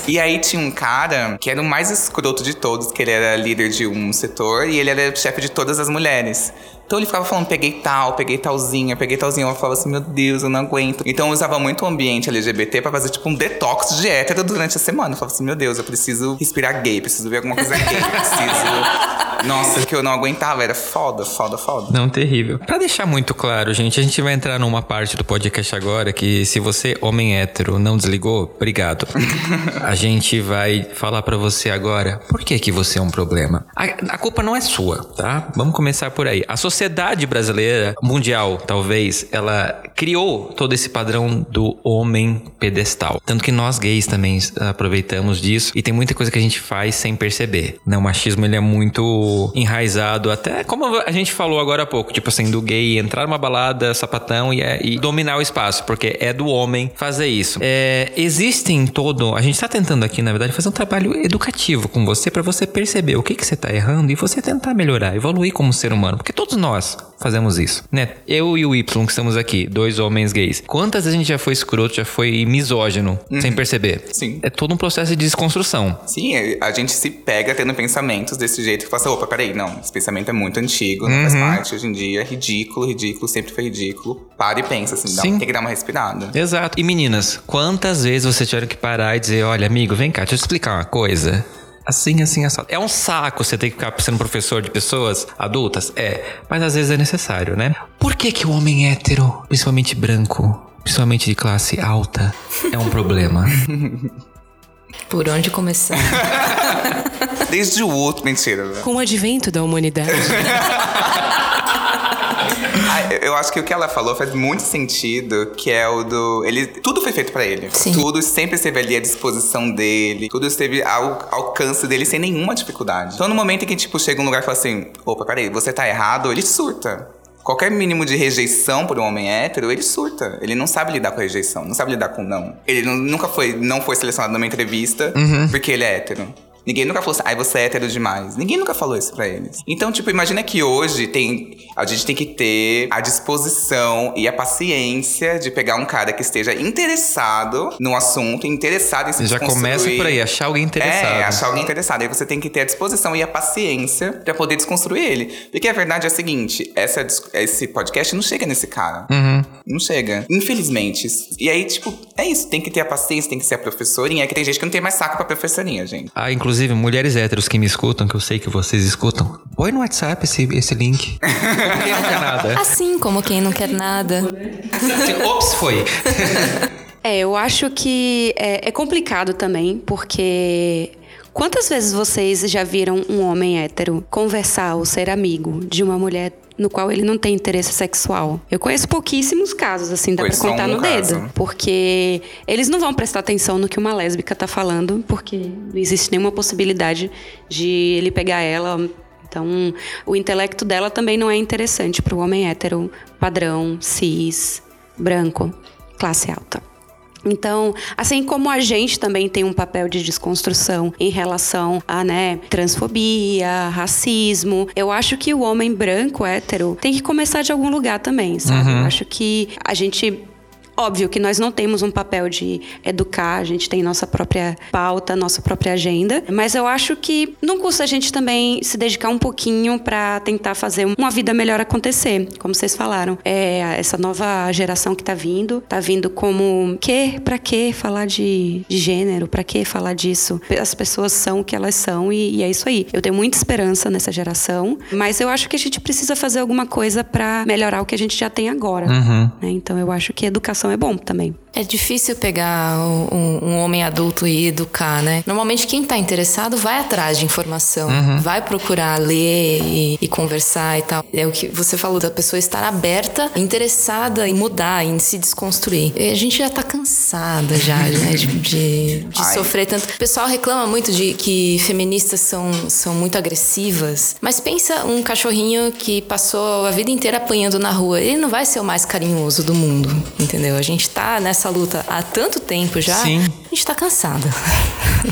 E aí tinha um cara que era o mais escroto de todos, que ele era líder de um setor e ele era chefe de todas as mulheres. Então ele ficava falando, peguei tal, peguei talzinha, peguei talzinha. Eu falava assim, meu Deus, eu não aguento. Então eu usava muito o ambiente LGBT pra fazer tipo um detox de hétero durante a semana. Eu falava assim, meu Deus, eu preciso respirar gay, preciso ver alguma coisa gay, preciso. Nossa, que eu não aguentava, era foda, foda, foda. Não, terrível. Pra deixar muito claro, gente, a gente vai entrar numa parte do podcast agora que se você, homem hétero, não desligou, obrigado. a gente vai falar pra você agora por que que você é um problema. A, a culpa não é sua, tá? Vamos começar por aí. A sociedade brasileira, mundial, talvez, ela criou todo esse padrão do homem pedestal. Tanto que nós gays também aproveitamos disso e tem muita coisa que a gente faz sem perceber. O machismo ele é muito enraizado, até como a gente falou agora há pouco, tipo assim, do gay entrar numa balada, sapatão e, é- e dominar o espaço, porque é do homem fazer isso. É, existem todo. A gente tá tentando aqui, na verdade, fazer um trabalho educativo com você para você perceber o que, que você tá errando e você tentar melhorar, evoluir como ser humano, porque todos nós fazemos isso, né? Eu e o Y que estamos aqui, dois homens gays. Quantas vezes a gente já foi escroto, já foi misógino, sem perceber? Sim. É todo um processo de desconstrução. Sim, a gente se pega tendo pensamentos desse jeito que assim, opa, peraí, não, esse pensamento é muito antigo, não faz parte hoje em dia, é ridículo, ridículo, sempre foi ridículo. Para e pensa, assim, dá, Sim. tem que dar uma respirada. Exato. E meninas, quantas vezes vocês tiveram que parar e dizer, olha, amigo, vem cá, deixa eu te explicar uma coisa. Assim, assim, assado. É um saco você ter que ficar sendo professor de pessoas adultas? É. Mas às vezes é necessário, né? Por que que o homem hétero, principalmente branco, principalmente de classe alta, é um problema? Por onde começar? Desde o outro, mentira, velho. Com o advento da humanidade. Ah, eu- acho que o que ela falou faz muito sentido, que é o do. Ele, tudo foi feito pra ele. Sim. Tudo sempre esteve ali à disposição dele. Tudo esteve ao alcance dele sem nenhuma dificuldade. Então, no momento em que, tipo, chega um lugar e fala assim: opa, peraí, você tá errado, ele surta. Qualquer mínimo de rejeição por um homem hétero, ele surta. Ele não sabe lidar com a rejeição, não sabe lidar com o não. Ele nu- nunca foi, não foi selecionado numa entrevista porque ele é hétero. Ninguém nunca falou assim, ai, você é hétero demais. Ninguém nunca falou isso pra eles. Então, tipo, imagina que hoje tem. A gente tem que ter a disposição e a paciência de pegar um cara que esteja interessado no assunto, interessado em se Já começa por aí, achar alguém interessado. É, achar alguém interessado. Aí você tem que ter a disposição e a paciência pra poder desconstruir ele. Porque a verdade é a seguinte: essa, esse podcast não chega nesse cara. Uhum. Não chega. Infelizmente. E aí, tipo, é isso. Tem que ter a paciência, tem que ser a professorinha. É que tem gente que não tem mais saco pra professorinha, gente. Ah, inclusive, mulheres héteros que me escutam, que eu sei que vocês escutam, põe no WhatsApp esse, esse link. Porque não quer nada. Assim como quem não quer nada. Ops, foi. É, eu acho que é, é complicado também, porque quantas vezes vocês já viram um homem hétero conversar ou ser amigo de uma mulher no qual ele não tem interesse sexual? Eu conheço pouquíssimos casos, assim, dá Foi pra contar no caso. dedo. Porque eles não vão prestar atenção no que uma lésbica tá falando, porque não existe nenhuma possibilidade de ele pegar ela. Então, o intelecto dela também não é interessante para o homem hétero, padrão, cis, branco, classe alta. Então, assim como a gente também tem um papel de desconstrução em relação a, né, transfobia, racismo, eu acho que o homem branco hétero tem que começar de algum lugar também, sabe? Eu acho que a gente Óbvio que nós não temos um papel de educar, a gente tem nossa própria pauta, nossa própria agenda, mas eu acho que não custa a gente também se dedicar um pouquinho para tentar fazer uma vida melhor acontecer, como vocês falaram. É, essa nova geração que tá vindo, tá vindo como que, para que falar de, de gênero, para que falar disso? As pessoas são o que elas são e, e é isso aí. Eu tenho muita esperança nessa geração, mas eu acho que a gente precisa fazer alguma coisa para melhorar o que a gente já tem agora. né? Então eu acho que educação é bom também. É difícil pegar um, um homem adulto e educar, né? Normalmente quem tá interessado vai atrás de informação, vai procurar ler e, e conversar e tal. É o que você falou da pessoa estar aberta, interessada em mudar, em se desconstruir. E a gente já tá cansada já, né? De, de- de sofrer tanto. O pessoal reclama muito de que feministas são, são muito agressivas, mas pensa um cachorrinho que passou a vida inteira apanhando na rua. Ele não vai ser o mais carinhoso do mundo, entendeu? A gente tá nessa luta há tanto tempo já. Sim. A gente tá cansada.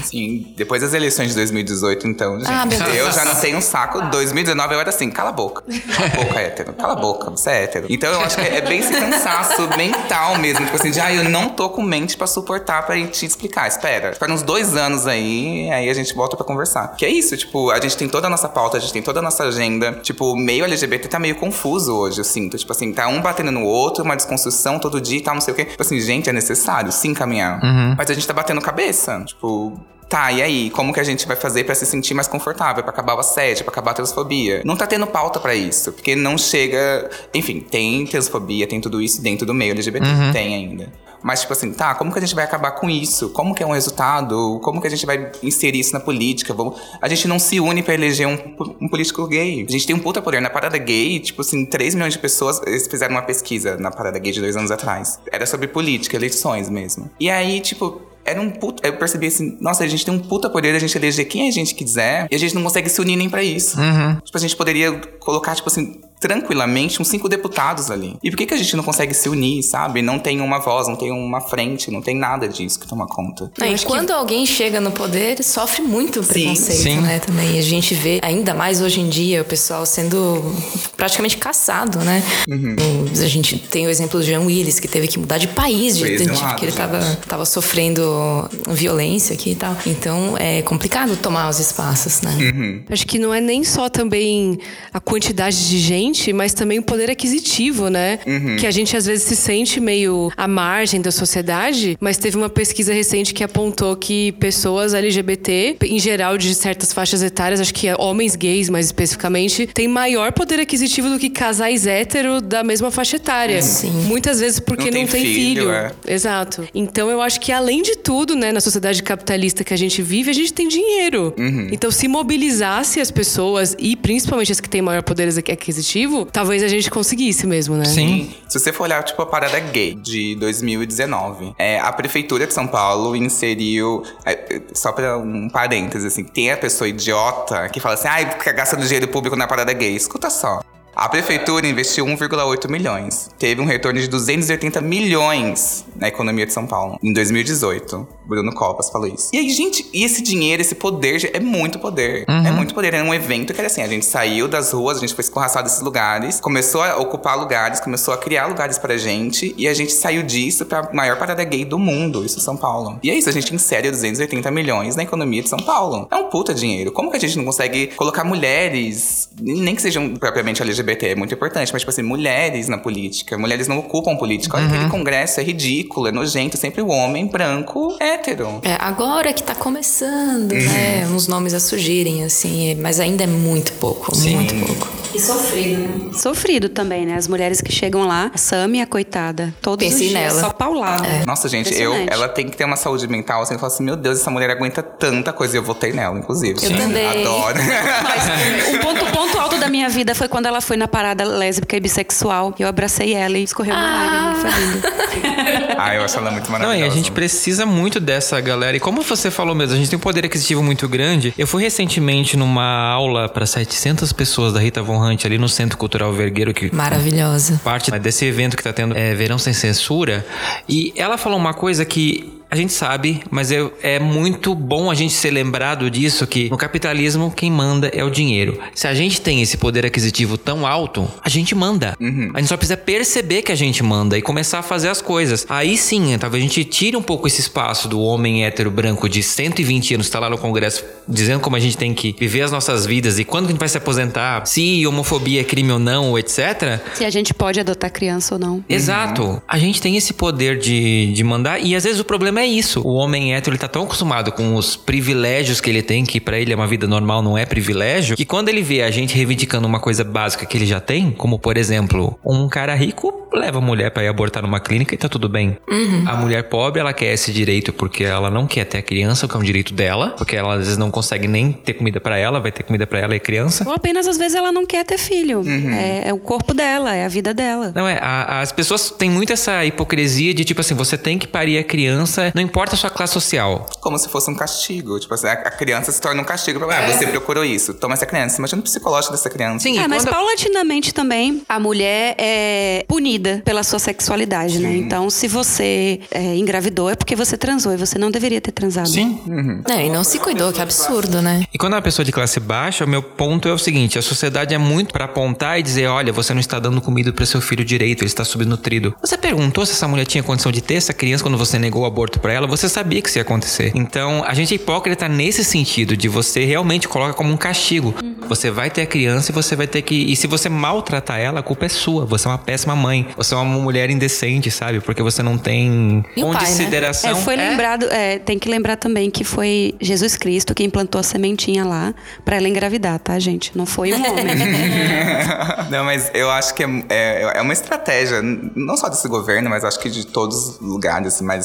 Sim, depois das eleições de 2018, então, gente. Ah, meu Deus. eu já não tenho um saco. 2019 eu era assim, cala a boca. Cala a boca, hétero. Cala a boca, você é hétero. Então eu acho que é bem esse cansaço mental mesmo. Tipo assim, de ah, eu não tô com mente pra suportar pra te explicar. Espera. Espera uns dois anos aí, aí a gente volta pra conversar. Que é isso, tipo, a gente tem toda a nossa pauta, a gente tem toda a nossa agenda. Tipo, o meio LGBT tá meio confuso hoje, eu sinto. Tipo assim, tá um batendo no outro, uma desconstrução todo dia e tal, não sei o quê. Tipo assim, gente, é necessário sim caminhar. Mas a gente tá batendo cabeça. Tipo, Tá, e aí? Como que a gente vai fazer pra se sentir mais confortável, pra acabar o assédio, pra acabar a transfobia? Não tá tendo pauta pra isso, porque não chega. Enfim, tem transfobia, tem tudo isso dentro do meio LGBT, tem ainda. Mas, tipo assim, tá, como que a gente vai acabar com isso? Como que é um resultado? Como que a gente vai inserir isso na política? Vamos... A gente não se une pra eleger um, um político gay. A gente tem um puta poder. Na parada gay, tipo assim, 3 milhões de pessoas, eles fizeram uma pesquisa na parada gay de dois anos atrás. Era sobre política, eleições mesmo. E aí, tipo, era um puta. Eu percebi assim, nossa, a gente tem um puta poder da gente eleger quem a gente quiser e a gente não consegue se unir nem pra isso. Tipo, a gente poderia colocar, tipo assim, tranquilamente uns cinco deputados ali. E por que, que a gente não consegue se unir, sabe? Não tem uma voz, não tem uma frente, não tem nada disso que toma conta. Não, e quando alguém chega no poder, sofre muito preconceito, Sim. né? Também. E a gente vê, ainda mais hoje em dia, o pessoal sendo praticamente caçado, né? O- A gente tem o exemplo do Jean Willis, que teve que mudar de país, de tanto exilado, que ele gente. tava, tava sofrendo violência aqui e tal. Então é complicado tomar os espaços, né? Acho que não é nem só também a quantidade de gente, mas também o poder aquisitivo, né? Que a gente às vezes se sente meio à margem da sociedade, mas teve uma pesquisa recente que apontou que pessoas LGBT, em geral de certas faixas etárias, acho que homens gays mais especificamente, têm maior poder aquisitivo do que casais hétero da mesma faixa etária. Sim. Muitas vezes porque Não não tem tem, filho, filho. é. Exato. Então eu acho que além de tudo, né, na sociedade capitalista que a gente vive, a gente tem dinheiro. Então se mobilizasse as pessoas e principalmente as que têm maior poder aquisitivo talvez a gente conseguisse mesmo, né? Sim. Se você for olhar, tipo, a parada gay de 2019, é, a Prefeitura de São Paulo inseriu. é, só pra um parênteses, assim, tem a pessoa idiota que fala assim, ai, fica gastando dinheiro público na parada gay. Escuta só. A prefeitura investiu 1,8 milhões. Teve um retorno de 280 milhões na economia de São Paulo em 2018. Bruno Copas falou isso. E aí, gente, e esse dinheiro, esse poder, é muito poder. É muito poder. Era um evento que era assim: a gente saiu das ruas, a gente foi escorraçado desses lugares, começou a ocupar lugares, começou a criar lugares pra gente, e a gente saiu disso pra maior parada gay do mundo, isso é São Paulo. E é isso, a gente insere 280 milhões na economia de São Paulo. É um puta dinheiro. Como que a gente não consegue colocar mulheres, nem que sejam propriamente LGBT, é muito importante, mas tipo assim, mulheres na política. Mulheres não ocupam política. Olha, aquele congresso é ridículo, é nojento, sempre o homem branco hétero. É, agora que tá começando, né? Uns nomes a surgirem, assim, mas ainda é muito pouco, muito pouco. E sofrido, né? Sofrido também, né? As mulheres que chegam lá, a Sami, a coitada, todos Pensei os dias, nela. só paulada. Nossa, gente, eu, ela tem que ter uma saúde mental, assim, eu falo assim, meu Deus, essa mulher aguenta tanta coisa. E eu votei nela, inclusive. Eu também. Adoro. Mas um ponto, ponto alto da minha vida foi quando ela foi na parada lésbica e bissexual. Eu abracei ela e escorreu uma lágrima. Foi lindo. ah, eu acho ela muito Não, maravilhosa. e a gente precisa muito dessa galera. E como você falou mesmo, a gente tem um poder aquisitivo muito grande. Eu fui recentemente numa aula para 700 pessoas da Rita Von Hunt ali no Centro Cultural Vergueiro, que Maravilhosa. parte desse evento que tá tendo é, Verão Sem Censura. E ela falou uma coisa que a gente sabe, mas é, é muito bom a gente ser lembrado disso que no capitalismo quem manda é o dinheiro. Se a gente tem esse poder aquisitivo tão alto, a gente manda. A gente só precisa perceber que a gente manda e começar a fazer as coisas. Aí sim, talvez a gente tire um pouco esse espaço do homem hétero branco de 120 anos que tá lá no Congresso dizendo como a gente tem que viver as nossas vidas e quando que a gente vai se aposentar, se homofobia é crime ou não, ou etc. Se a gente pode adotar criança ou não. Exato. A gente tem esse poder de, de mandar e às vezes o problema é isso. O homem hétero ele tá tão acostumado com os privilégios que ele tem, que pra ele é uma vida normal, não é privilégio, que quando ele vê a gente reivindicando uma coisa básica que ele já tem, como por exemplo, um cara rico leva a mulher pra ir abortar numa clínica e tá tudo bem. A mulher pobre, ela quer esse direito porque ela não quer ter a criança, que é um direito dela, porque ela às vezes não consegue nem ter comida pra ela, vai ter comida pra ela e criança. Ou apenas às vezes ela não quer ter filho. É, é o corpo dela, é a vida dela. Não é, a- as pessoas têm muito essa hipocrisia de tipo assim, você tem que parir a criança, não importa a sua classe social. Como se fosse um castigo. Tipo assim, a, a criança se torna um castigo. Pra, ah, você procurou isso, toma essa criança. Imagina o psicológico dessa criança. Sim, É, mas quando- paulatinamente também a mulher é punida pela sua sexualidade, né? Então, se você é, engravidou é porque você transou e você não deveria ter transado. Sim. É, e não se cuidou, que absurdo, né? E quando é uma pessoa de classe baixa, o meu ponto é o seguinte: a sociedade é muito pra apontar e dizer, olha, você não está dando comida para seu filho direito, ele está subnutrido. Você perguntou se essa mulher tinha condição de ter essa criança quando você negou o aborto pra ela? Você sabia que isso ia acontecer. Então, a gente é hipócrita nesse sentido de você realmente coloca como um castigo. Você vai ter a criança e você vai ter que e se você maltratar ela, a culpa é sua. Você é uma péssima mãe. Você é uma mulher indecente, sabe? Porque você não tem E pai, né? consideração. É, foi É. lembrado, é, tem que lembrar também que foi Jesus Cristo quem plantou a sementinha lá pra ela engravidar, tá, gente? Não foi um homem. Não, mas eu acho que é, é, é uma estratégia, não só desse governo, mas acho que de todos os lugares, assim, mas da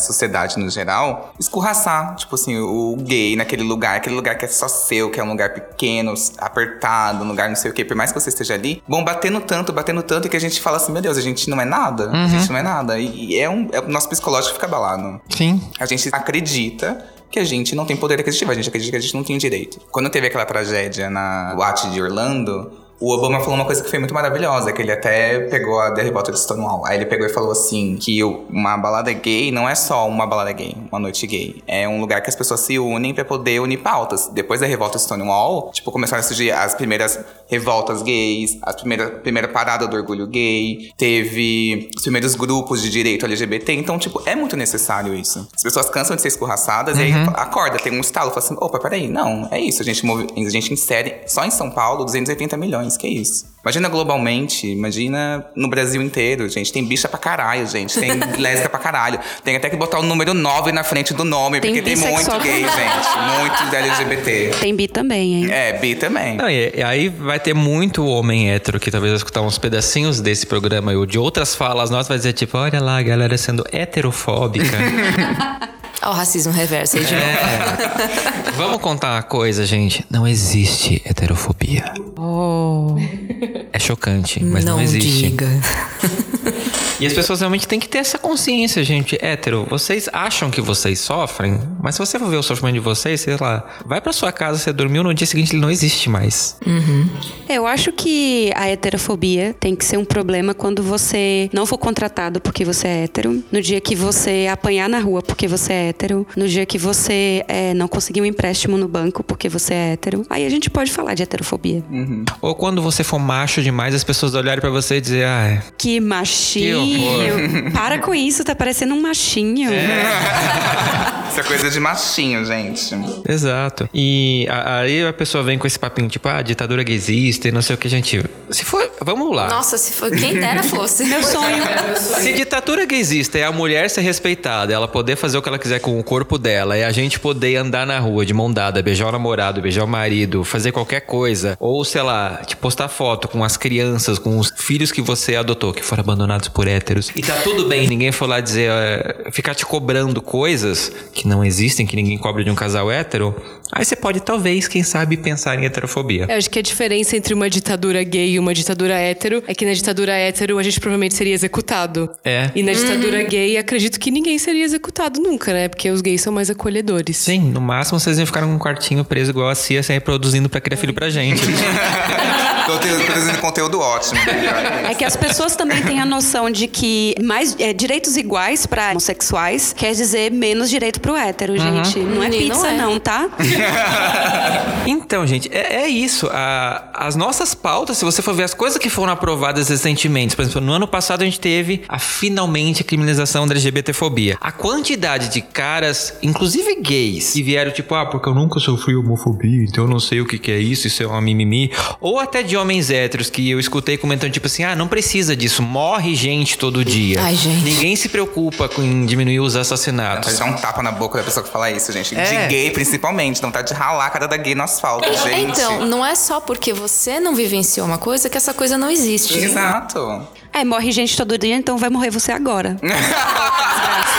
sociedade no geral, escorraçar, tipo assim, o gay naquele lugar, aquele lugar que é só seu, que é um lugar pequeno, apertado, um lugar não sei o quê, por mais que você esteja ali, vão batendo tanto, batendo tanto, que a gente fala assim, meu Deus, a gente não é nada, a gente não é nada. E, e é um. É, o nosso psicológico fica abalado. Sim. A gente acredita que a gente não tem poder aquisitivo, a gente acredita que a gente não tem direito. Quando teve aquela tragédia na boate de Orlando, o Obama falou uma coisa que foi muito maravilhosa, que ele até pegou a The Revolta de Stonewall. Aí ele pegou e falou assim, que uma balada gay não é só uma balada gay, uma noite gay. É um lugar que as pessoas se unem pra poder unir pautas. Depois da Revolta de Stonewall, tipo, começaram a surgir as primeiras revoltas gays, a primeira, primeira parada do orgulho gay, teve os primeiros grupos de direito LGBT. Então, tipo, é muito necessário isso. As pessoas cansam de ser escorraçadas e aí acorda, tem um estalo, fala assim, opa, peraí, não, é isso. A gente, movi- a gente insere só em São Paulo 280 milhões, que é isso. Imagina globalmente, imagina no Brasil inteiro, gente. Tem bicha pra caralho, gente. Tem lésbica pra caralho. Tem até que botar o número 9 na frente do nome, Tem porque tem muito gay, gente. Muito LGBT. Tem bi também, hein? É, bi também. Não, e, e aí vai ter muito homem hétero que talvez vai escutar uns pedacinhos desse programa ou de outras falas nossas, vai dizer tipo, olha lá, a galera sendo heterofóbica. Ó, o racismo reverso aí de novo. É. Vamos contar uma coisa, gente. Não existe heterofobia. Oh. É chocante, mas não, existe. diga. E as pessoas realmente têm que ter essa consciência, gente. Hétero, vocês acham que vocês sofrem, mas se você for ver o sofrimento de vocês, sei lá, vai pra sua casa, você dormiu, no dia seguinte ele não existe mais. Eu acho que a heterofobia tem que ser um problema quando você não for contratado porque você é hétero, no dia que você apanhar na rua porque você é hétero, no dia que você é, não conseguir um empréstimo no banco porque você é hétero. Aí a gente pode falar de heterofobia. Ou quando você for macho demais, as pessoas olharem pra você e dizer, ah, Que machinho! Para com isso, tá parecendo um machinho. Isso é coisa de machinho, gente. Exato. E a- aí a pessoa vem com esse papinho, tipo, ah, ditadura gaysista e não sei o que, gente. Se for, vamos lá. Nossa, se for quem dera fosse. Meu sonho. Se ditadura gaysista é a mulher ser respeitada, ela poder fazer o que ela quiser com o corpo dela, é a gente poder andar na rua de mão dada, beijar o namorado, beijar o marido, fazer qualquer coisa, ou sei lá, te postar foto com as crianças, com os filhos que você adotou, que foram abandonados por héteros. E tá tudo bem, ninguém for lá dizer, eh, ficar te cobrando coisas que não existem, que ninguém cobra de um casal hétero. Aí você pode, talvez, quem sabe, pensar em heterofobia. Eu acho que a diferença entre uma ditadura gay e uma ditadura hétero é que na ditadura hétero a gente provavelmente seria executado. É. E na ditadura gay, acredito que ninguém seria executado nunca, né? Porque os gays são mais acolhedores. Sim, no máximo vocês iam ficar num quartinho preso igual a Cia, sem reproduzindo pra criar filho pra gente. Tô produzindo conteúdo ótimo. É que as pessoas também têm a noção de que mais é, direitos iguais para homossexuais quer dizer menos direito pro hétero, gente. Não é E não pizza, é. não, tá? Então, gente, é, é isso. A- as nossas pautas, se você for ver as coisas que foram aprovadas recentemente, por exemplo, no ano passado a gente teve a finalmente a criminalização da LGBTfobia. A quantidade de caras, inclusive gays, que vieram tipo, ah, porque eu nunca sofri homofobia, então eu não sei o que, que é isso, isso é uma mimimi. Ou até de homens héteros que eu escutei comentando, tipo assim, ah, não precisa disso, morre gente todo dia. Ai, gente. Ninguém se preocupa com em diminuir os assassinatos. Pode dar um tapa na boca da pessoa que fala isso, gente. É. De gay, principalmente. Não tá de ralar a cara da gay no asfalto, gente. Então, não é só porque você não vivenciou uma coisa que essa coisa não existe. Exato. É, morre gente todo dia, então vai morrer você agora.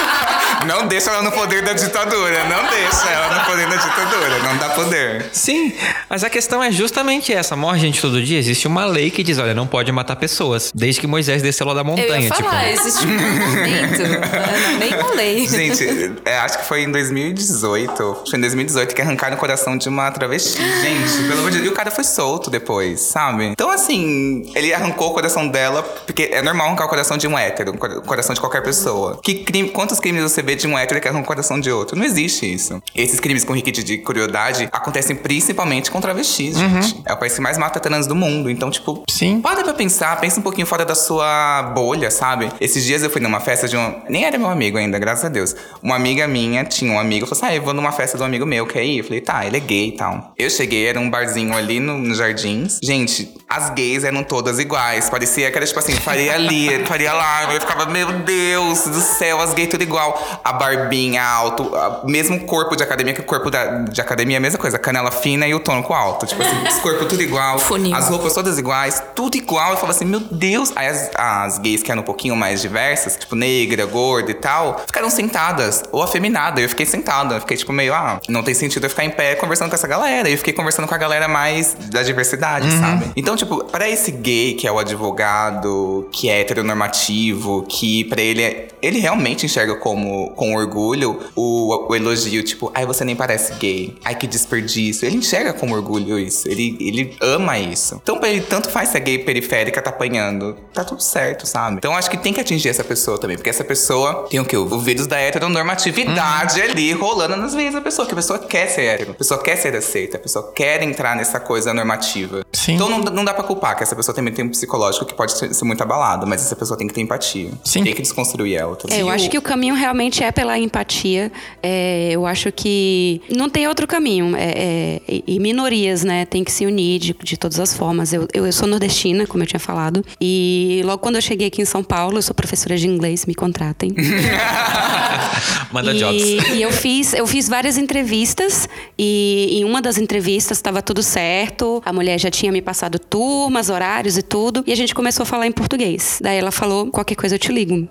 Não deixa ela no poder da ditadura. Não deixa ela no poder da ditadura. Não dá poder. Sim, mas a questão é justamente essa. Morre gente todo dia. Existe uma lei que diz, olha, não pode matar pessoas. Desde que Moisés desceu lá da Eu montanha, ia falar, tipo. existe um movimento. né? Nem uma lei. Gente, é, acho que foi em 2018. Acho que foi em 2018 que arrancaram o coração de uma travesti. Gente, pelo amor de Deus. E o cara foi solto depois, sabe? Então, assim, ele arrancou o coração dela, porque é normal arrancar o coração de um hétero, o coração de qualquer pessoa. Que crime, quantos crimes você de um hétero que arranca o coração de outro? Não existe isso. Esses crimes com requinte de crueldade acontecem principalmente com travestis, gente. É o país que mais mata trans do mundo. Então, tipo, Sim. para pra pensar, pensa um pouquinho fora da sua bolha, sabe? Esses dias eu fui numa festa de um. Nem era meu amigo ainda, graças a Deus. Uma amiga minha tinha um amigo, falou assim: Ah, eu vou numa festa do amigo meu, quer ir? Eu falei, tá, ele é gay e tal. Eu cheguei, era um barzinho ali no, nos jardins. Gente, as gays eram todas iguais. Parecia que era tipo assim, faria ali, faria lá. Eu ficava, meu Deus do céu, as gays tudo igual. A barbinha alto, a- mesmo corpo de academia, que o corpo da, de academia é a mesma coisa, a canela fina e o tônico alto. Tipo assim, os corpos tudo igual. Funil. As roupas todas iguais, tudo igual. Eu falava assim, meu Deus. Aí as, as gays que eram um pouquinho mais diversas, tipo negra, gorda e tal, ficaram sentadas ou afeminadas. Eu fiquei sentada. Eu fiquei tipo meio, ah, não tem sentido eu ficar em pé conversando com essa galera. E eu fiquei conversando com a galera mais da diversidade, sabe? Então, tipo, pra esse gay que é o advogado, que é heteronormativo, que pra ele é. Ele realmente enxerga como com orgulho o, o elogio, tipo, ai, você nem parece gay. Ai, que desperdício. Ele enxerga com orgulho isso. Ele, ele ama isso. Então, pra ele, tanto faz se a gay periférica tá apanhando. Tá tudo certo, sabe? Então, acho que tem que atingir essa pessoa também. Porque essa pessoa tem o quê? O vírus da heteronormatividade ali rolando nas veias da pessoa. Que a pessoa quer ser hétero. A pessoa quer ser aceita. A pessoa quer entrar nessa coisa normativa. Sim. Então, não, não dá pra culpar que essa pessoa também tem um psicológico que pode ser, muito abalado. Mas essa pessoa tem que ter empatia. Sim. Tem que desconstruir ela. É, eu acho que o caminho realmente é pela empatia. É, eu acho que não tem outro caminho. É, é, e- e minorias, né, tem que se unir de, de todas as formas. Eu, eu, eu sou nordestina, como eu tinha falado. E logo quando eu cheguei aqui em São Paulo, eu sou professora de inglês, me contratem. Manda e, jobs. e eu fiz, eu fiz várias entrevistas e em uma das entrevistas estava tudo certo. A mulher já tinha me passado turmas, horários e tudo. E a gente começou a falar em português. Daí ela falou: qualquer coisa eu te ligo.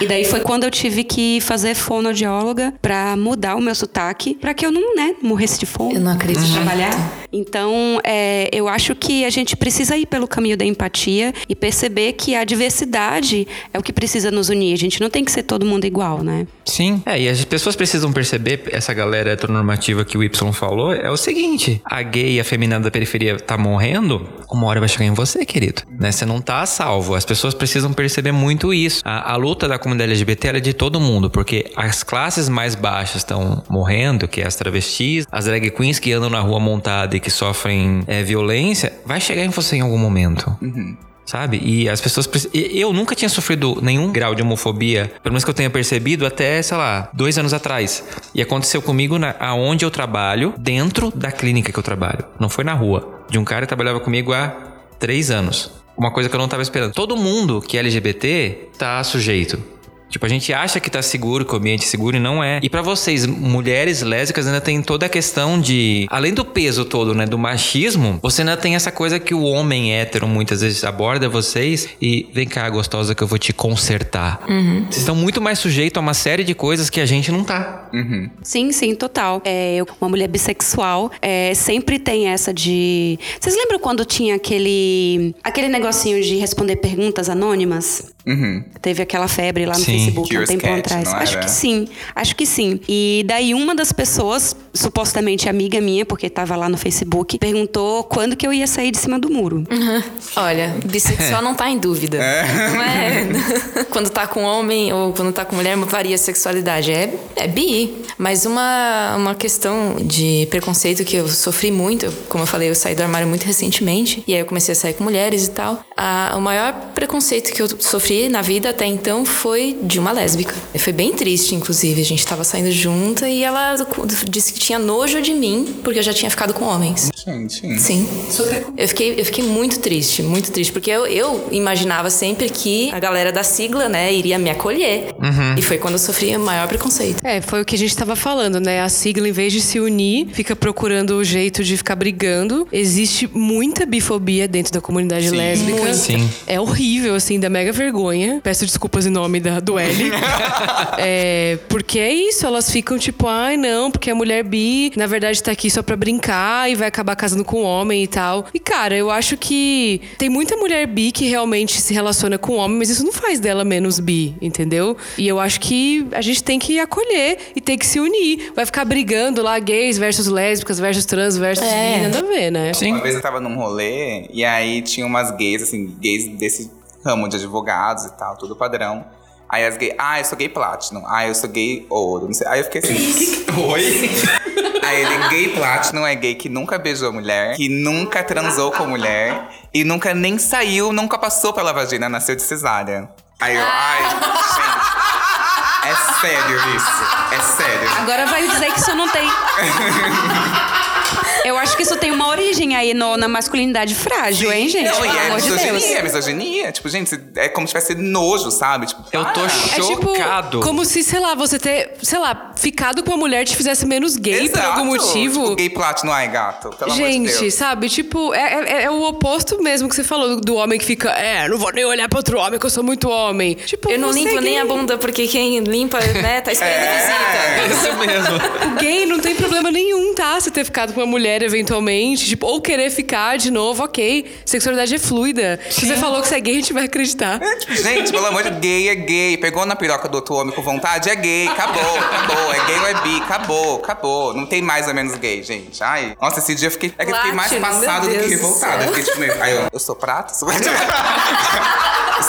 E daí foi quando eu tive que fazer fonoaudióloga pra mudar o meu sotaque, pra que eu não, né, morresse de fome. Eu não acredito. Trabalhar. Então, é, eu acho que a gente precisa ir pelo caminho da empatia e perceber que a diversidade é o que precisa nos unir. A gente não tem que ser todo mundo igual, né? Sim. É, e as pessoas precisam perceber, essa galera heteronormativa que o Y falou, é o seguinte: a gay e a feminina da periferia tá morrendo, uma hora vai chegar em você, querido. Né? Você não tá a salvo. As pessoas precisam perceber muito isso. A, a luta da comunidade LGBT é de todo mundo, porque as classes mais baixas estão morrendo, que é as travestis, as drag queens que andam na rua montada e que sofrem é, violência, vai chegar em você em algum momento. Sabe? E as pessoas. Eu nunca tinha sofrido nenhum grau de homofobia, pelo menos que eu tenha percebido, até, sei lá, dois anos atrás. E aconteceu comigo na, aonde eu trabalho, dentro da clínica que eu trabalho. Não foi na rua. De um cara que trabalhava comigo há três anos. Uma coisa que eu não tava esperando. Todo mundo que é LGBT tá sujeito. Tipo, a gente acha que tá seguro, que o ambiente é seguro e não é. E pra vocês, mulheres lésbicas, ainda tem toda a questão de. Além do peso todo, né? Do machismo, você ainda tem essa coisa que o homem hétero muitas vezes aborda vocês e vem cá, gostosa, que eu vou te consertar. Vocês estão muito mais sujeitos a uma série de coisas que a gente não tá. Sim, sim, total. É, eu, uma mulher bissexual, é, sempre tem essa de. Vocês lembram quando tinha aquele. aquele negocinho de responder perguntas anônimas? Uhum. Teve aquela febre lá no Sim. Facebook há um tempo Cat, atrás. não Acho era? que sim, acho que sim. E daí uma das pessoas, supostamente amiga minha, porque tava lá no Facebook, perguntou quando que eu ia sair de cima do muro. Olha, bissexual não tá em dúvida. Não é. quando tá com homem ou quando tá com mulher, varia a sexualidade. É, é bi. Mas uma, uma questão de preconceito que eu sofri muito, como eu falei, eu saí do armário muito recentemente. E aí eu comecei a sair com mulheres e tal. A- o maior preconceito que eu sofri na vida até então foi de uma lésbica. Foi bem triste, inclusive. A gente tava saindo junta e ela disse que tinha nojo de mim porque eu já tinha ficado com homens. Gente. Sim. Eu fiquei, eu fiquei muito triste, muito triste, porque eu, eu imaginava sempre que a galera da sigla, né, iria me acolher. E foi quando eu sofri o maior preconceito. É, foi o que a gente tava falando, né? A sigla, em vez de se unir, fica procurando o jeito de ficar brigando. Existe muita bifobia dentro da comunidade Sim. lésbica. Muito. Sim. É horrível, assim, dá mega vergonha. Peço desculpas em nome da, do L. é, porque é isso, elas ficam tipo, ai não, porque a mulher bi, na verdade, tá aqui só pra brincar e vai acabar casando com um homem e tal. E, cara, eu acho que tem muita mulher bi que realmente se relaciona com homem, mas isso não faz dela menos bi, entendeu? E eu acho que a gente tem que acolher e tem que se unir. Vai ficar brigando lá, gays versus lésbicas versus trans versus É. bi, nada a ver, né? Sim. Uma vez eu tava num rolê e aí tinha umas gays, assim, gays desse ramo de advogados e tal, tudo padrão. Aí as gays, ah, eu sou gay platinum, ah, eu sou gay ouro, não sei. Aí eu fiquei assim, oi? Aí ele, gay platinum é gay que nunca beijou mulher, que nunca transou com mulher e nunca nem saiu, nunca passou pela vagina, nasceu de cesárea. Aí eu, ai, gente, é sério isso, é sério. Agora vai dizer que isso não tem. Eu acho que isso tem uma origem aí no- na masculinidade frágil, hein, gente? Não, e é amor de Deus. misoginia, é misoginia. Tipo, gente, é como se tivesse nojo, sabe? Tipo, Eu tô ah. É tipo, chocado. como se, sei lá, você ter, sei lá, ficado com uma mulher te fizesse menos gay por Exato. algum motivo. Tipo, gay platinum, ai, gato. Pelo amor de Gente, Deus. sabe? Tipo, é, é- é o oposto mesmo que você falou do, homem que fica, é, não vou nem olhar pra outro homem, que eu sou muito homem. Tipo, Eu não você limpo é nem a bunda, porque quem limpa, né, tá esperando É. visita. Isso mesmo. O gay não tem problema nenhum, tá? Você ter ficado com uma mulher eventualmente, tipo, ou querer ficar de novo, ok. Sexualidade é fluida. Se você falou que você é gay, a gente vai acreditar. Gente, pelo amor de Deus, gay é gay. Pegou na piroca do outro homem com vontade, é gay. Acabou, acabou. É gay ou é bi. Acabou, acabou. Não tem mais ou menos gay, gente. Ai. Nossa, esse dia eu fiquei. É que eu fiquei mais passado do que revoltado. Eu fiquei tipo meio. Aí eu, eu sou prata?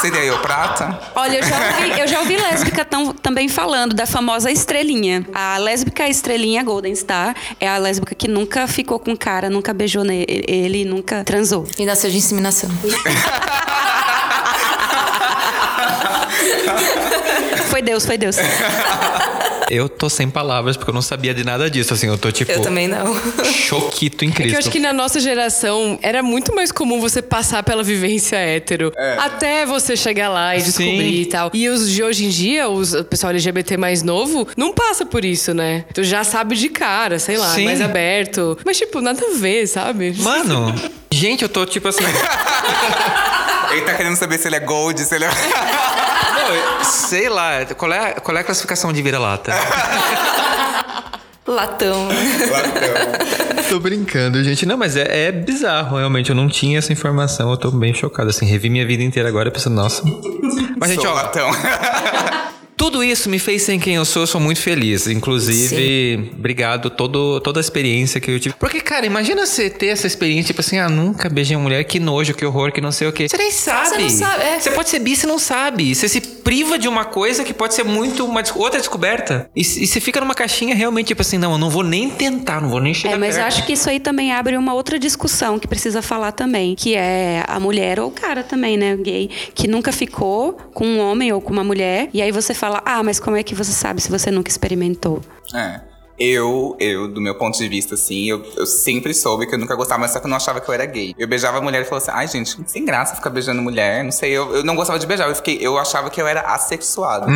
Seria eu prata? Olha, eu já ouvi, eu já ouvi lésbica tão- também falando da famosa estrelinha. A lésbica estrelinha Golden Star é a lésbica que nunca ficou com cara, nunca beijou ne- ele, nunca transou. E nasceu de inseminação. Foi Deus, foi Deus. Eu tô sem palavras porque eu não sabia de nada disso, assim, eu tô tipo. Eu também não. Choquito em É eu acho que na nossa geração era muito mais comum você passar pela vivência hétero. Até você chegar lá e Sim. descobrir e tal. E os de hoje em dia, os, o pessoal LGBT mais novo, não passa por isso, né? Tu já sabe de cara, sei lá, Sim. mais aberto. Mas, tipo, nada a ver, sabe? Mano, gente, eu tô tipo assim. Ele tá querendo saber se ele é gold, se ele é. Não, sei lá, qual é, a- qual é a classificação de vira-lata? Latão. tô brincando, gente. Não, mas é, é bizarro, realmente. Eu não tinha essa informação. Eu tô bem chocado, assim. Revi minha vida inteira agora pensando, nossa. Mas, gente, Sou ó, latão. Tudo isso me fez ser quem eu sou, eu sou muito feliz. Inclusive, obrigado todo, toda a experiência que eu tive. Porque, cara, imagina você ter essa experiência, tipo assim, ah, nunca beijei uma mulher, que nojo, que horror, que não sei o quê. Você nem sabe. Você não sabe, é. Você pode ser bi, você não sabe. Você se priva de uma coisa que pode ser muito uma outra descoberta. E, e você fica numa caixinha realmente, tipo assim, não, eu não vou nem tentar, não vou nem chegar É, mas eu perto. acho que isso aí também abre uma outra discussão que precisa falar também, que é a mulher ou o cara também, né, gay, que nunca ficou com um homem ou com uma mulher, e aí você fala: "Ah, mas como é que você sabe se você nunca experimentou?" É. Eu, eu, do meu ponto de vista, assim, eu, eu sempre soube que eu nunca gostava, mas só que eu não achava que eu era gay. Eu beijava a mulher e falava assim, ai, gente, sem graça ficar beijando mulher, não sei, eu, eu não gostava de beijar, eu, fiquei, eu achava que eu era assexuado.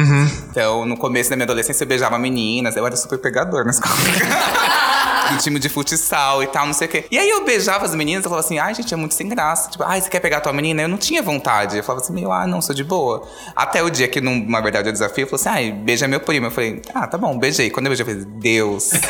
Então, no começo da minha adolescência, eu beijava meninas, eu era super pegador na escola. time de futsal e tal, não sei o quê. E aí eu beijava as meninas e falava assim, ai, gente, é muito sem graça. Tipo, ai, você quer pegar a tua menina? Eu não tinha vontade. Eu falava assim, meio, ah, não, sou de boa. Até o dia que, numa verdade, eu desafio, eu falei assim, ai, beija meu primo. Eu falei, ah, tá bom, beijei. Quando eu beijei, eu falei, Deus.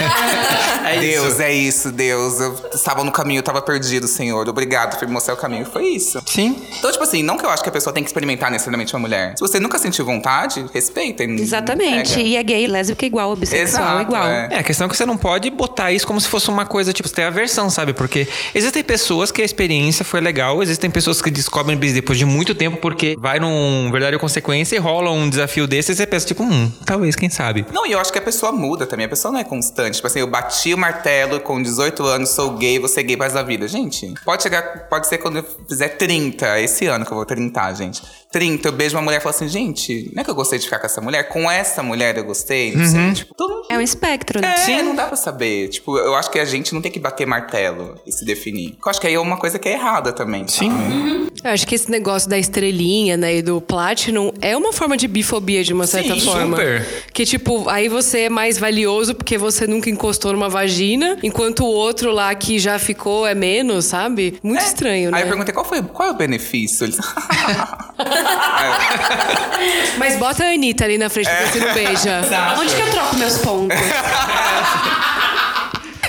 É Deus, isso. é isso, Deus. Eu estava no caminho, eu estava perdido, Senhor. Obrigado por me mostrar o caminho. Foi isso. Sim. Então, tipo assim, não que eu acho que a pessoa tem que experimentar necessariamente uma mulher. Se você nunca sentiu vontade, respeita. Exatamente. pega. E é gay, lésbica igual, bissexual Exato, igual. é. É, a questão é que você não pode botar isso como se fosse uma coisa, tipo, você tem aversão, sabe? Porque existem pessoas que a experiência foi legal, existem pessoas que descobrem bis depois de muito tempo porque vai num verdade ou consequência e rola um desafio desse e você pensa, tipo, hum, talvez, quem sabe? Não, e eu acho que a pessoa muda também. A pessoa não é constante. Tipo assim, eu bati o martelo com 18 anos, sou gay, vou ser gay para da vida. Gente, pode chegar, pode ser quando eu fizer 30, esse ano que eu vou 30, gente. 30, eu beijo uma mulher e falo assim, gente, não é que eu gostei de ficar com essa mulher? Com essa mulher eu gostei? Não sei. Tipo, todo mundo. É um espectro, né? É, Sim. não dá pra saber. Tipo, eu acho que a gente não tem que bater martelo e se definir. Eu acho que aí é uma coisa que é errada também. Sim. sabe? Eu acho que esse negócio da estrelinha, né, e do Platinum é uma forma de bifobia de uma certa Sim, forma. super. Que, tipo, aí você é mais valioso porque você nunca encostou numa vagina, enquanto o outro lá que já ficou é menos, sabe? Muito estranho, né? Aí eu perguntei qual foi qual é o benefício. Eles... Mas bota a Anitta ali na frente pra ver se não beija. Onde que eu troco meus pontos?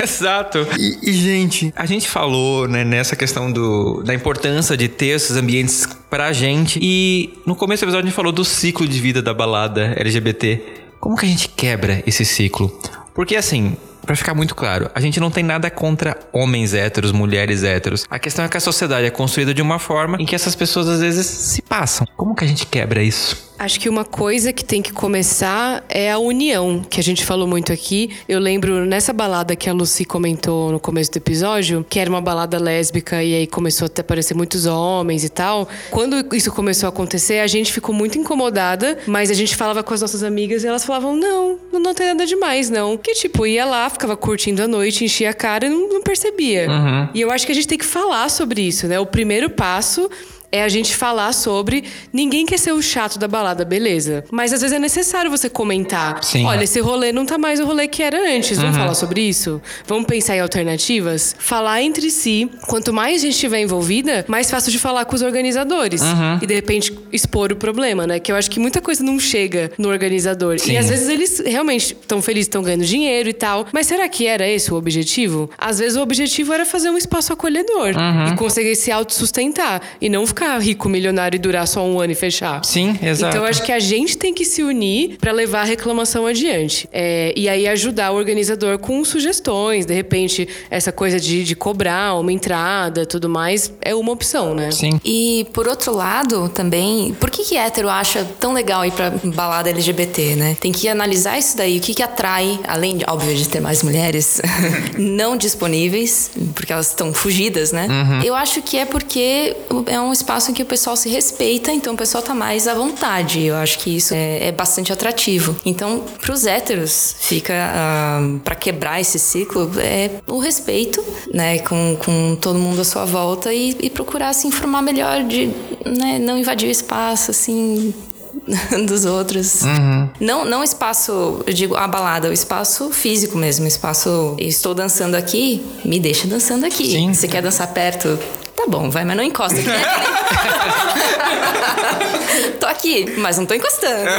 Exato. E, e, gente, a gente falou, né, nessa questão do, da importância de ter esses ambientes pra gente. E no começo do episódio a gente falou do ciclo de vida da balada LGBT. Como que a gente quebra esse ciclo? Porque assim, Pra ficar muito claro, a gente não tem nada contra homens héteros, mulheres héteros. A questão é que a sociedade é construída de uma forma em que essas pessoas às vezes se passam. Como que a gente quebra isso? Acho que uma coisa que tem que começar é a união, que a gente falou muito aqui. Eu lembro nessa balada que a Lucy comentou no começo do episódio, que era uma balada lésbica e aí começou a aparecer muitos homens e tal. Quando isso começou a acontecer, a gente ficou muito incomodada, mas a gente falava com as nossas amigas e elas falavam: não, não tem nada demais, não. Que tipo, ia lá, ficava curtindo a noite, enchia a cara e não, não percebia. E eu acho que a gente tem que falar sobre isso, né? O primeiro passo é a gente falar sobre ninguém quer ser o chato da balada, beleza. Mas às vezes é necessário você comentar. Sim. Olha, esse rolê não tá mais o rolê que era antes. Vamos falar sobre isso? Vamos pensar em alternativas? Falar entre si. Quanto mais gente estiver envolvida, mais fácil de falar com os organizadores. E de repente expor o problema, né? Que eu acho que muita coisa não chega no organizador. Sim. E às vezes eles realmente estão felizes, estão ganhando dinheiro e tal. Mas será que era esse o objetivo? Às vezes o objetivo era fazer um espaço acolhedor e conseguir se autossustentar e não ficar rico, milionário e durar só um ano e fechar. Sim, exato. Então eu acho que a gente tem que se unir pra levar a reclamação adiante. É, e aí ajudar o organizador com sugestões. De repente, essa coisa de, de cobrar uma entrada tudo mais é uma opção, né? Sim. E por outro lado, também, por que que hétero acha tão legal ir pra balada LGBT, né? Tem que analisar isso daí, o que que atrai, além, de, óbvio, de ter mais mulheres não disponíveis, porque elas estão fugidas, né? Eu acho que é porque é um espaço espaço em que o pessoal se respeita, então o pessoal tá mais à vontade. Eu acho que isso é, é bastante atrativo. Então, pros héteros, fica uh, para quebrar esse ciclo é o respeito, né, com, com todo mundo à sua volta e, e procurar se informar melhor de né, não invadir o espaço, assim, dos outros. Uhum. Não, não espaço, eu digo a balada, o espaço físico mesmo, espaço. Estou dançando aqui, me deixa dançando aqui. Sim. Você quer dançar perto? Tá bom, vai, mas não encosta aqui. Né? tô aqui, mas não tô encostando.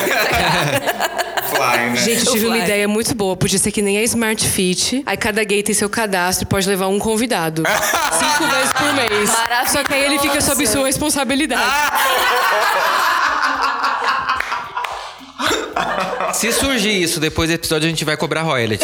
Fly, né? Gente, tive uma ideia muito boa. Podia ser que nem a Smart Fit. Aí cada gay tem seu cadastro e pode levar um convidado. Cinco vezes por mês. Só que aí ele fica sob sua responsabilidade. Se surgir isso depois do episódio, a gente vai cobrar royalty.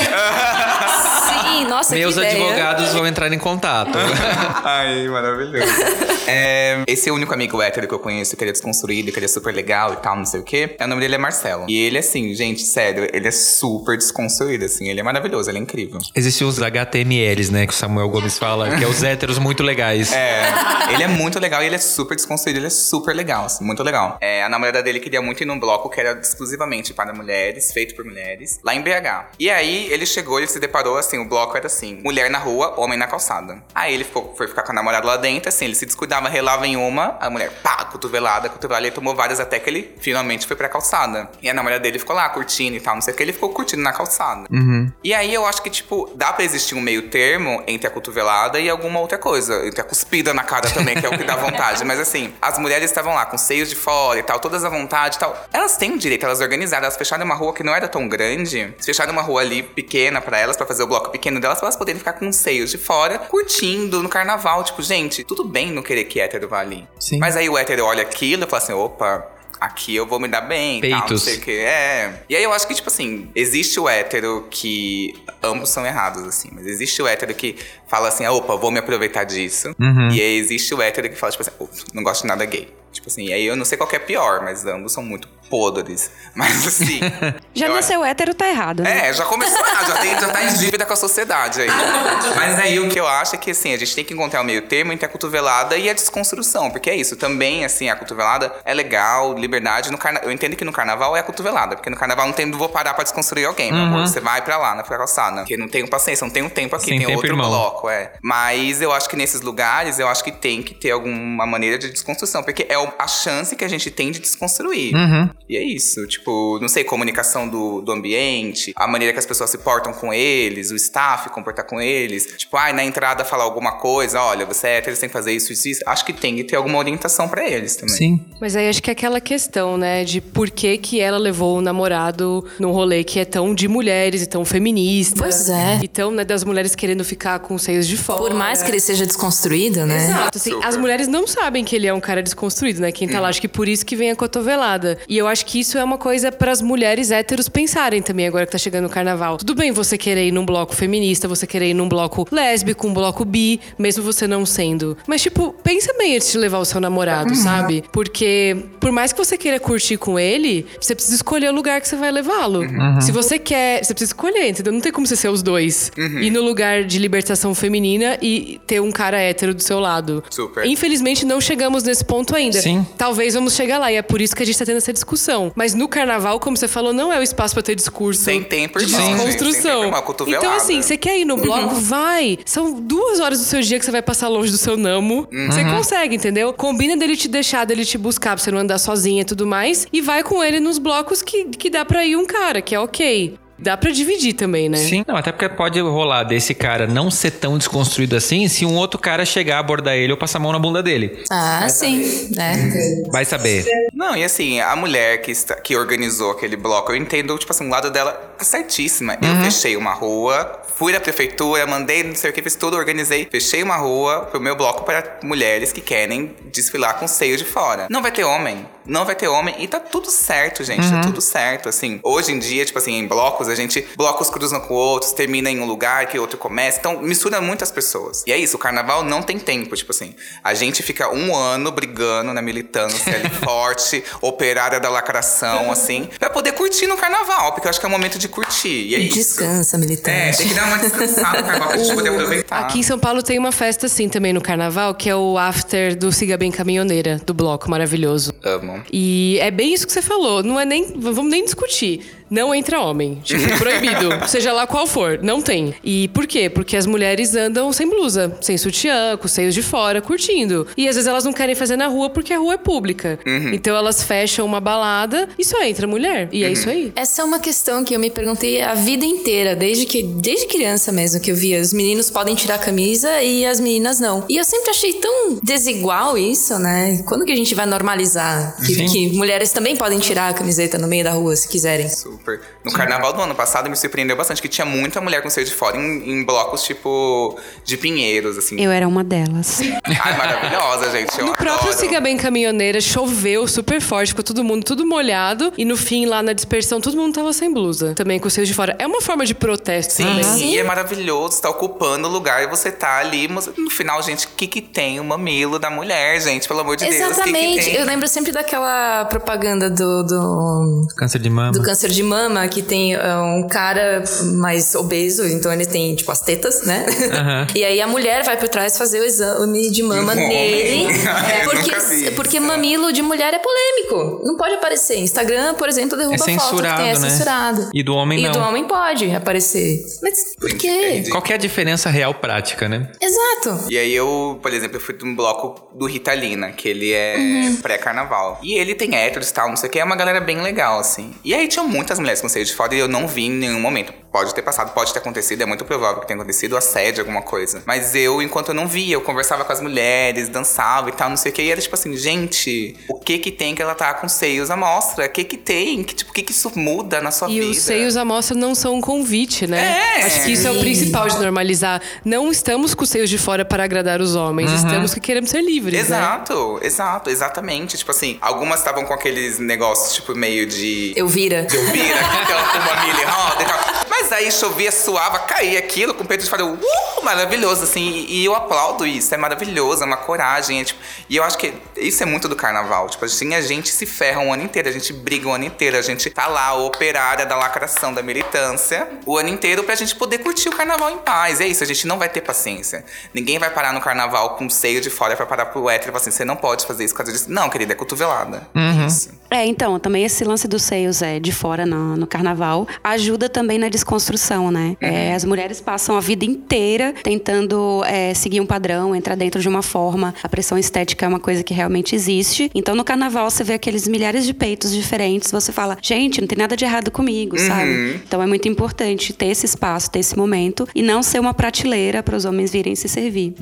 Sim, nossa, Meus advogados vão entrar em contato. Ai, maravilhoso. É, esse é o único amigo hétero que eu conheço que ele é desconstruído, que ele é super legal e tal, não sei o quê. O nome dele é Marcelo. E ele, assim, gente, sério, ele é super desconstruído, assim. Ele é maravilhoso, ele é incrível. Existem os HTMLs, né, que o Samuel Gomes fala, que é os héteros muito legais. É, ele é muito legal e ele é super desconstruído, ele é super legal, assim, muito legal. É, a namorada dele queria muito ir num bloco que era exclusivamente para mulheres, feito por mulheres, lá em BH. E aí ele chegou, ele se deparou, assim, o bloco era assim: mulher na rua, homem na calçada. Aí ele ficou, foi ficar com a namorada lá dentro, assim, ele se descuidava, relava em uma, a mulher, pá, cotovelada, cotovelada, ele tomou várias até que ele finalmente foi pra calçada. E a namorada dele ficou lá curtindo e tal, não sei o que, ele ficou curtindo na calçada. Uhum. E aí eu acho que, tipo, dá pra existir um meio termo entre a cotovelada e alguma outra coisa. Entre a cuspida na cara também, que é o que dá vontade. Mas assim, as mulheres estavam lá com seios de fora e tal, todas à vontade e tal. Elas têm direito, elas organizadas, elas fecharam uma rua que não era tão grande, fecharam uma rua ali pequena para elas, para fazer o bloco pequeno delas, pra elas poderem ficar com os seios de fora, curtindo no carnaval. Tipo, gente, tudo bem não querer que hétero vá ali. Sim. Mas aí o hétero olha aquilo e fala assim: opa, aqui eu vou me dar bem, Peitos. tal, não sei o que. É. E aí eu acho que, tipo assim, existe o hétero que ambos são errados, assim, mas existe o hétero que fala assim, opa, vou me aproveitar disso. Uhum. E aí existe o hétero que fala, tipo assim, não gosto de nada gay. Tipo assim, aí eu não sei qual é pior, mas ambos são muito podres. Mas assim. já nasceu hétero, tá errado. Né? É, já começou errado, já, tem, já tá em dívida com a sociedade aí. mas aí o que eu acho é que assim, a gente tem que encontrar o meio termo entre a cotovelada e a desconstrução. Porque é isso, também, assim, a cotovelada é legal, liberdade. No carna... Eu entendo que no carnaval é a cotovelada, porque no carnaval não tem, vou parar pra desconstruir alguém, uhum. meu amor. Você vai pra lá, na calçada. Porque não tenho paciência, não tenho tempo aqui, Sem tem tempo, outro irmão. bloco, é. Mas eu acho que nesses lugares, eu acho que tem que ter alguma maneira de desconstrução, porque é a chance que a gente tem de desconstruir. Uhum. E é isso. Tipo, não sei, comunicação do, do ambiente, a maneira que as pessoas se portam com eles, o staff comportar com eles. Tipo, ai, ah, na entrada falar alguma coisa, olha, você é hétero, você tem que fazer isso, isso, isso. Acho que tem que ter alguma orientação para eles também. Sim. Mas aí acho que é aquela questão, né, de por que que ela levou o namorado num rolê que é tão de mulheres e tão feminista. Pois é. Então, né, das mulheres querendo ficar com seios de fora. Por mais que ele seja desconstruído, né? Exato. Assim, as mulheres não sabem que ele é um cara desconstruído, né? Quem tá lá, acho que por isso que vem a cotovelada. E eu acho que isso é uma coisa para as mulheres héteros pensarem também agora que tá chegando o carnaval. Tudo bem você querer ir num bloco feminista, você querer ir num bloco lésbico, um bloco bi, mesmo você não sendo. Mas, tipo, pensa bem antes de levar o seu namorado, uhum. sabe? Porque, por mais que você queira curtir com ele, você precisa escolher o lugar que você vai levá-lo. Uhum. Se você quer, você precisa escolher, entendeu? Não tem como você ser os dois. Uhum. Ir no lugar de libertação feminina e ter um cara hétero do seu lado. Super. Infelizmente, não chegamos nesse ponto ainda. Sim. Talvez vamos chegar lá. E é por isso que a gente tá tendo essa discussão. Mas no carnaval, como você falou, não é o espaço para ter discurso. Sem tempo, de desconstrução. então, assim, você quer ir no bloco? Uhum. Vai. São duas horas do seu dia que você vai passar longe do seu namo. Uhum. Você consegue, entendeu? Combina dele te deixar, dele te buscar pra você não andar sozinha e tudo mais. E vai com ele nos blocos que, que dá pra ir um cara, que é ok. Dá pra dividir também, né? Sim, não, até porque pode rolar desse cara não ser tão desconstruído assim se um outro cara chegar, abordar ele ou passar a mão na bunda dele. Ah, Vai sim. É. Vai saber. Não, e assim, a mulher que, está, que organizou aquele bloco, eu entendo, tipo assim, o lado dela tá certíssima. Eu uhum. fechei uma rua, fui na prefeitura, mandei não sei o que, fiz tudo, organizei. Fechei uma rua pro meu bloco para mulheres que querem desfilar com seio de fora. Não vai ter homem. Não vai ter homem. E tá tudo certo, gente. Tá uhum. Tá tudo certo. Assim, hoje em dia, tipo assim, em blocos, a gente blocos cruzam com outros, termina em um lugar que outro começa. Então, mistura muitas pessoas. E é isso, o carnaval não tem tempo. Tipo assim, a gente fica um ano brigando na militância ali forte, operária da lacração, assim, pra poder curtir no carnaval. Porque eu acho que é um momento de curtir. E é isso. Descansa, É, militante. tem que dar uma descansada no carnaval pra gente poder aproveitar. Aqui em São Paulo tem uma festa assim também no carnaval, que é o after do Siga Bem Caminhoneira, do bloco maravilhoso. Amo. E é bem isso que você falou, não é nem. Vamos nem discutir. Não entra homem. Tipo, proibido. seja lá qual for. Não tem. E por quê? Porque as mulheres andam sem blusa, sem sutiã, com os seios de fora, curtindo. E às vezes elas não querem fazer na rua porque a rua é pública. Então elas fecham uma balada e só entra mulher. E é isso aí. Essa é uma questão que eu me perguntei a vida inteira, desde que desde criança mesmo que eu via os meninos podem tirar a camisa e as meninas não. E eu sempre achei tão desigual isso, né? Quando que a gente vai normalizar que, que mulheres também podem tirar a camiseta no meio da rua se quiserem? Super. No carnaval do ano passado me surpreendeu bastante que tinha muita mulher com seio de fora em, em blocos tipo de pinheiros, assim. Eu era uma delas. Ai, maravilhosa, gente. Eu No próprio adoro. Siga Bem Caminhoneira choveu super forte, ficou todo mundo tudo molhado. E no fim, lá na dispersão, todo mundo tava sem blusa. Também com os seios de fora. É uma forma de protesto Sim, também. e é maravilhoso, você tá ocupando o lugar e você tá ali, mas no final, gente, o que que tem o mamilo da mulher, gente? Pelo amor de Deus, o que que Exatamente. Eu lembro sempre daquela propaganda do, do, Câncer de mama. do câncer de mama, que tem é, um cara mais obeso, então ele tem, tipo, as tetas, né? Aham. E aí a mulher vai por trás fazer o exame de mama Um nele. Vi porque, porque mamilo de mulher é polêmico. Não pode aparecer. Instagram, por exemplo, derruba É foto que tem, censurado, é né? censurado. E do homem E não. do homem pode aparecer. Mas por quê? Qual que é a diferença real prática, né? Exato. E aí eu, por exemplo, eu fui de um bloco do Ritalina, que ele é Uhum. pré-carnaval. E ele tem héteros e tal, não sei o que, é uma galera bem legal, assim. E aí tinha muitas mulheres com seio de e eu não vi em nenhum momento. Pode ter passado, pode ter acontecido, é muito provável que tenha acontecido assédio, alguma coisa. Mas eu, enquanto eu não via, eu conversava com as mulheres, dançava e tal, não sei o que. E era tipo assim, gente, o que que tem que ela tá com seios à mostra? O que que tem? Que, tipo, o que que isso muda na sua E vida? os seios à mostra não são um convite, né? É. Acho que isso é o principal de normalizar. Não estamos com os seios de fora para agradar os homens, estamos que queremos ser livres, né? Exato, exato, exatamente. Tipo assim, algumas estavam com aqueles negócios, tipo, meio de. Eu vira. de ouvir, né? Então, com uma mili roda e tal. Mas aí chovia, suava, caía aquilo com o peito de fora. Uh, maravilhoso, assim. E, eu aplaudo isso. É maravilhoso, é uma coragem. é tipo- e eu acho que isso é muito do carnaval. Tipo, assim, a gente se ferra o ano inteiro, a gente briga o ano inteiro, a gente tá lá, operária da lacração, da militância, o ano inteiro pra gente poder curtir o carnaval em paz. É isso, a gente não vai ter paciência. Ninguém vai parar no carnaval com o seio de fora pra parar pro hétero e falar assim: você não pode fazer isso por causa disso. Não, querida, é cotovelada. É isso. É, então, também esse lance dos seios é, de fora no, no carnaval ajuda também na desconstrução, né? É, as mulheres passam a vida inteira tentando é, seguir um padrão, entrar dentro de uma forma. A pressão estética é uma coisa que realmente existe. Então, no carnaval, você vê aqueles milhares de peitos diferentes, você fala, gente, não tem nada de errado comigo, sabe? Então, é muito importante ter esse espaço, ter esse momento e não ser uma prateleira para os homens virem se servir.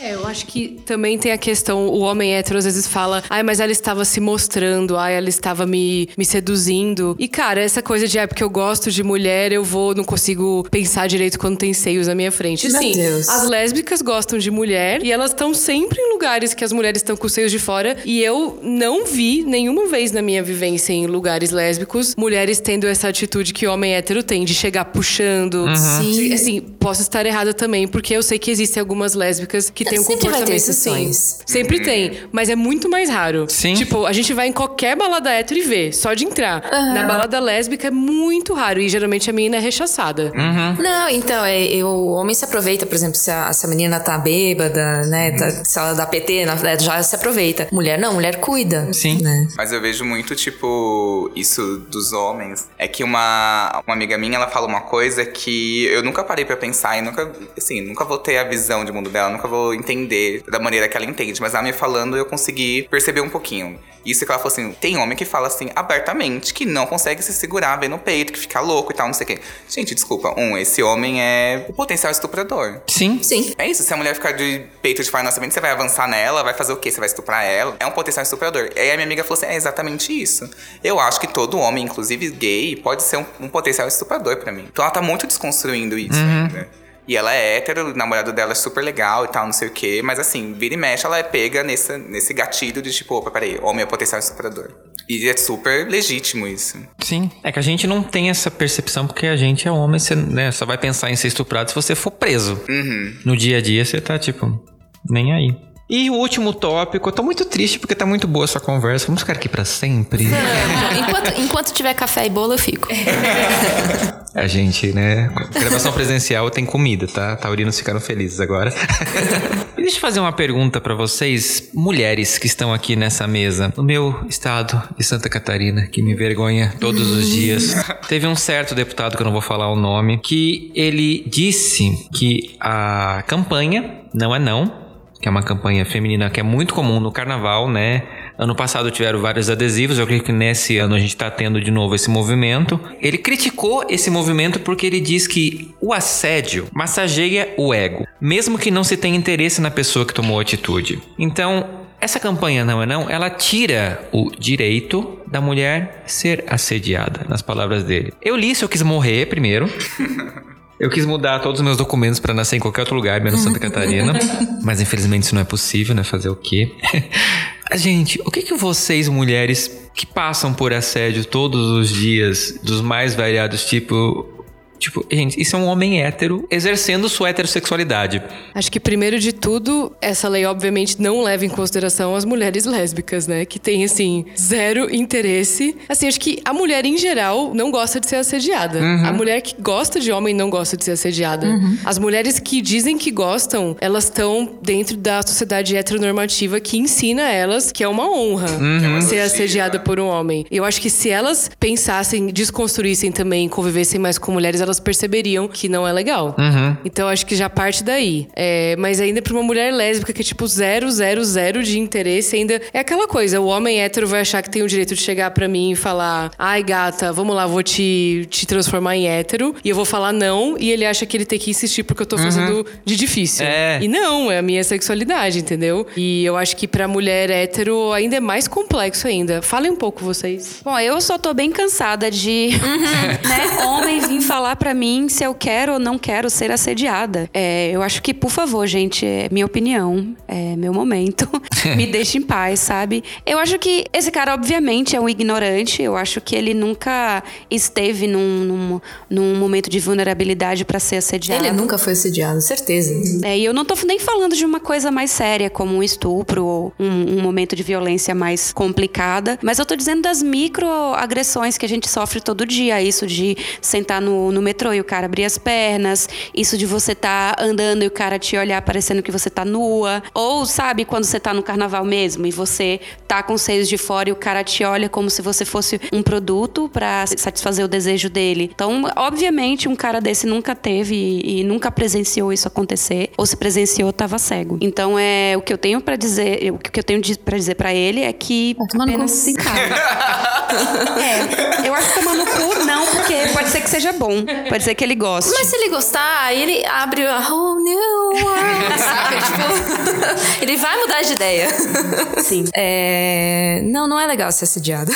É, eu acho que também tem a questão, o homem hétero às vezes fala, ai, mas ela estava se mostrando, ai, ela estava me, me seduzindo. E, cara, essa coisa de, é porque eu gosto de mulher, eu vou, não consigo pensar direito quando tem seios na minha frente. Meu Sim, Deus. as lésbicas gostam de mulher e elas estão sempre em lugares que as mulheres estão com os seios de fora. E eu não vi nenhuma vez na minha vivência em lugares lésbicos mulheres tendo essa atitude que homem hétero tem, de chegar puxando. Sim. De- Assim, posso estar errada também, porque eu sei que existem algumas lésbicas que têm um Sempre vai ter comportamento assim. Sempre tem, mas é muito mais raro. Sim. Tipo, a gente vai em qualquer balada hétero e vê, só de entrar. Na balada lésbica é muito raro e geralmente a menina é rechaçada. Não, então, é, eu- o homem se aproveita, por exemplo, se a, se a menina tá bêbada, né? tá- se ela dá PT, na- já se aproveita. Mulher não, mulher cuida. Sim. Né? Mas eu vejo muito, tipo, isso dos homens. É que uma, uma amiga minha, ela fala uma coisa que eu nunca parei pra pensar e nunca, assim, nunca vou ter a visão de mundo dela, nunca vou entender da maneira que ela entende. Mas ela me falando, eu consegui perceber um pouquinho. Isso que ela falou assim, tem homem que fala assim, abertamente, que não consegue se segurar, vê no peito, que fica louco e tal, não sei o quê. Gente, desculpa, um, esse homem é o potencial estuprador. Sim. Sim. É isso, se a mulher ficar de peito de fora na nascimento, você vai avançar nela, vai fazer o quê? Você vai estuprar ela? É um potencial estuprador. E aí a minha amiga falou assim: é exatamente isso. Eu acho que todo homem, inclusive gay, pode ser um, um potencial estuprador pra mim. Então ela tá muito desconstruindo isso ainda. E ela é hétero, o namorado dela é super legal e tal, não sei o quê. Mas assim, vira e mexe, ela é pega nesse, nesse gatilho de tipo, opa, peraí, homem é potencial estuprador. E é super legítimo isso. Sim. É que a gente não tem essa percepção porque a gente é homem, você né, só vai pensar em ser estuprado se você for preso. No dia a dia você tá tipo, nem aí. E o último tópico, eu tô muito triste porque tá muito boa essa conversa. Vamos ficar aqui para sempre. enquanto, enquanto tiver café e bolo, eu fico. A gente, né? Gravação presencial tem comida, tá? Taurinos ficaram felizes agora. e deixa eu fazer uma pergunta para vocês, mulheres que estão aqui nessa mesa. No meu estado de Santa Catarina, que me envergonha todos os dias, teve um certo deputado, que eu não vou falar o nome, que ele disse que a campanha não é não, que é uma campanha feminina que é muito comum no carnaval, né? Ano passado tiveram vários adesivos, eu acredito que nesse ano a gente está tendo de novo esse movimento. Ele criticou esse movimento porque ele diz que o assédio massageia o ego, mesmo que não se tenha interesse na pessoa que tomou a atitude. Então, essa campanha não é não, ela tira o direito da mulher ser assediada, nas palavras dele. Eu li isso, eu quis morrer primeiro. Eu quis mudar todos os meus documentos para nascer em qualquer outro lugar, menos Santa Catarina. mas infelizmente isso não é possível, né? Fazer o quê? Gente, o que, que vocês, mulheres que passam por assédio todos os dias, dos mais variados tipos, Tipo, gente, isso é um homem hétero exercendo sua heterossexualidade. Acho que primeiro de tudo, essa lei obviamente não leva em consideração as mulheres lésbicas, né? Que tem, assim, zero interesse. Assim, acho que a mulher em geral não gosta de ser assediada. Uhum. A mulher que gosta de homem não gosta de ser assediada. Uhum. As mulheres que dizem que gostam, elas estão dentro da sociedade heteronormativa que ensina elas que é uma honra uhum. ser assediada por um homem. Eu acho que se elas pensassem, desconstruíssem também, convivessem mais com mulheres, elas elas perceberiam que não é legal. Uhum. Então acho que já parte daí. É, mas ainda pra uma mulher lésbica que é tipo zero, zero, zero de interesse, ainda é aquela coisa. O homem hétero vai achar que tem o direito de chegar para mim e falar: ai, gata, vamos lá, vou te, te transformar em hétero. E eu vou falar não, e ele acha que ele tem que insistir porque eu tô fazendo uhum. de difícil. É. E não, é a minha sexualidade, entendeu? E eu acho que pra mulher hétero ainda é mais complexo ainda. Falem um pouco vocês. Bom, eu só tô bem cansada de uhum. né, homem vir falar para mim se eu quero ou não quero ser assediada. É, eu acho que, por favor, gente, é minha opinião, é meu momento. Me deixe em paz, sabe? Eu acho que esse cara, obviamente, é um ignorante. Eu acho que ele nunca esteve num, num, num momento de vulnerabilidade para ser assediado. Ele nunca foi assediado, certeza. É, e eu não tô nem falando de uma coisa mais séria, como um estupro ou um, um momento de violência mais complicada, mas eu tô dizendo das microagressões que a gente sofre todo dia. Isso de sentar no, no metrô e o cara abrir as pernas, isso de você tá andando e o cara te olhar parecendo que você tá nua, ou sabe quando você tá no carnaval mesmo e você tá com os seios de fora e o cara te olha como se você fosse um produto para satisfazer o desejo dele. Então, obviamente, um cara desse nunca teve e, e nunca presenciou isso acontecer, ou se presenciou, tava cego. Então, é o que eu tenho para dizer, o que eu tenho para dizer para ele é que apenas se É, eu acho que tomar no cu não, porque pode ser que seja bom. Pode ser que ele goste. Mas se ele gostar, ele abre a whole new world, sabe? tipo, ele vai mudar de ideia. Sim. É... Não, não é legal ser assediado.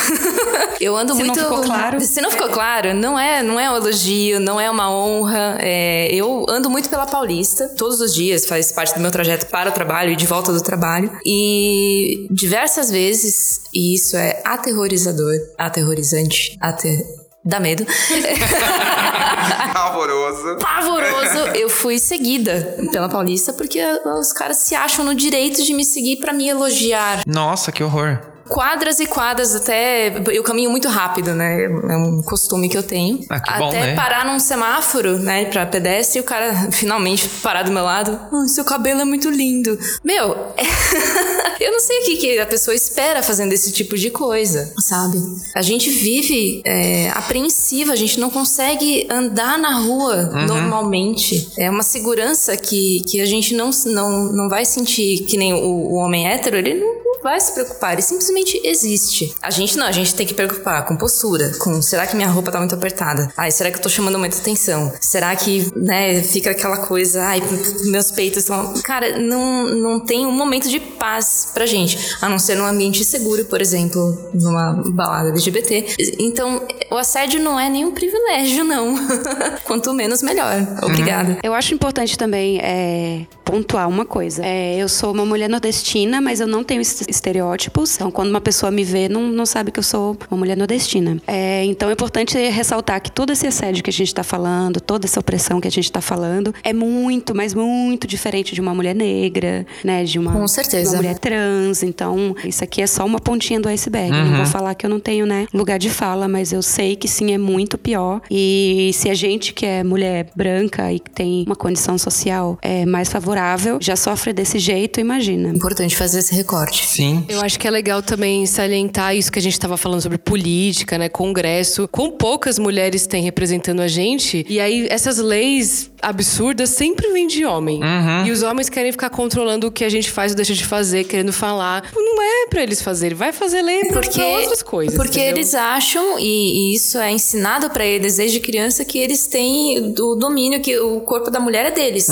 Eu ando se muito. Se não ficou claro. Se não ficou claro, não é, não é um elogio, não é uma honra. É... Eu ando muito pela Paulista, todos os dias, faz parte do meu trajeto para o trabalho e de volta do trabalho. E diversas vezes, e isso é aterrorizador, aterrorizante, ater Dá medo. Pavoroso. Pavoroso. Eu fui seguida pela Paulista porque os caras se acham no direito de me seguir para me elogiar. Nossa, que horror quadras e quadras até. Eu caminho muito rápido, né? É um costume que eu tenho. Ah, que até bom, né? parar num semáforo, né? Pra pedestre e o cara finalmente parar do meu lado. Oh, seu cabelo é muito lindo. Meu, eu não sei o que, que a pessoa espera fazendo esse tipo de coisa, sabe? A gente vive é, apreensiva, a gente não consegue andar na rua uhum. normalmente. É uma segurança que, que a gente não, não, não vai sentir que nem o, o homem hétero, ele não vai se preocupar, ele simplesmente existe. A gente não, a gente tem que preocupar com postura, com será que minha roupa tá muito apertada? Ai, será que eu tô chamando muita atenção? Será que, né, fica aquela coisa, ai, meus peitos estão. Cara, não, não tem um momento de paz pra gente, a não ser num ambiente seguro, por exemplo, numa balada LGBT. Então, o assédio não é nenhum privilégio, não. Quanto menos, melhor. Obrigada. Uhum. Eu acho importante também é, pontuar uma coisa. É, eu sou uma mulher nordestina, mas eu não tenho estereótipos. Então, quando uma pessoa me vê, não, não sabe que eu sou uma mulher nordestina. É, então, é importante ressaltar que todo esse assédio que a gente está falando, toda essa opressão que a gente está falando, é muito, mas muito diferente de uma mulher negra, né? De uma, Com certeza. uma mulher trans. Então, isso aqui é só uma pontinha do iceberg. Uhum. Não vou falar que eu não tenho, né, lugar de fala, mas eu sei que sim, é muito pior. E se a gente que é mulher branca e que tem uma condição social é, mais favorável, já sofre desse jeito, imagina. Importante fazer esse recorte. Sim. Eu acho que é legal também salientar isso que a gente estava falando sobre política, né? Congresso. Com poucas mulheres tem representando a gente. E aí, essas leis absurdas sempre vêm de homem. E os homens querem ficar controlando o que a gente faz ou deixa de fazer, querendo falar. Não é pra eles fazerem. Vai fazer lei pra, Porque, outras coisas. porque entendeu? eles acham, e, e isso é ensinado pra eles desde criança, que eles têm o domínio, que o corpo da mulher é deles.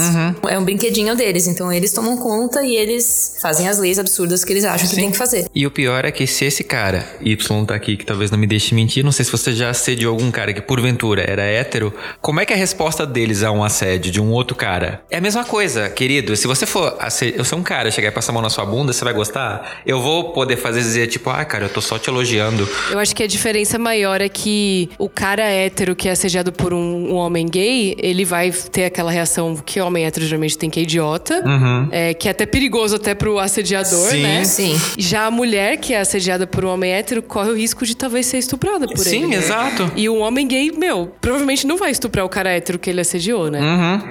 É um brinquedinho deles. Então eles tomam conta e eles fazem as leis absurdas que eles acham que tem que fazer. E o pior é que se esse cara, Y tá aqui, que talvez não me deixe mentir, não sei se você já assediou algum cara que porventura era hétero, como é que é a resposta deles a um assédio de um outro cara? É a mesma coisa, querido. Se você for assediar, eu sou um cara, chegar e passar a mão na sua bunda, você vai gostar? Eu vou poder fazer dizer tipo, ah, cara, eu tô só te elogiando. Eu acho que a diferença maior é que o cara hétero que é assediado por um, um homem gay, ele vai ter aquela reação que homem hétero geralmente tem que é idiota, é, que é até perigoso até pro assediador, Sim. né? Sim. Já a mulher que é assediada por um homem hétero corre o risco de talvez ser estuprada por Sim, ele. né? exato. E o homem gay, meu, provavelmente não vai estuprar o cara hétero que ele assediou, né?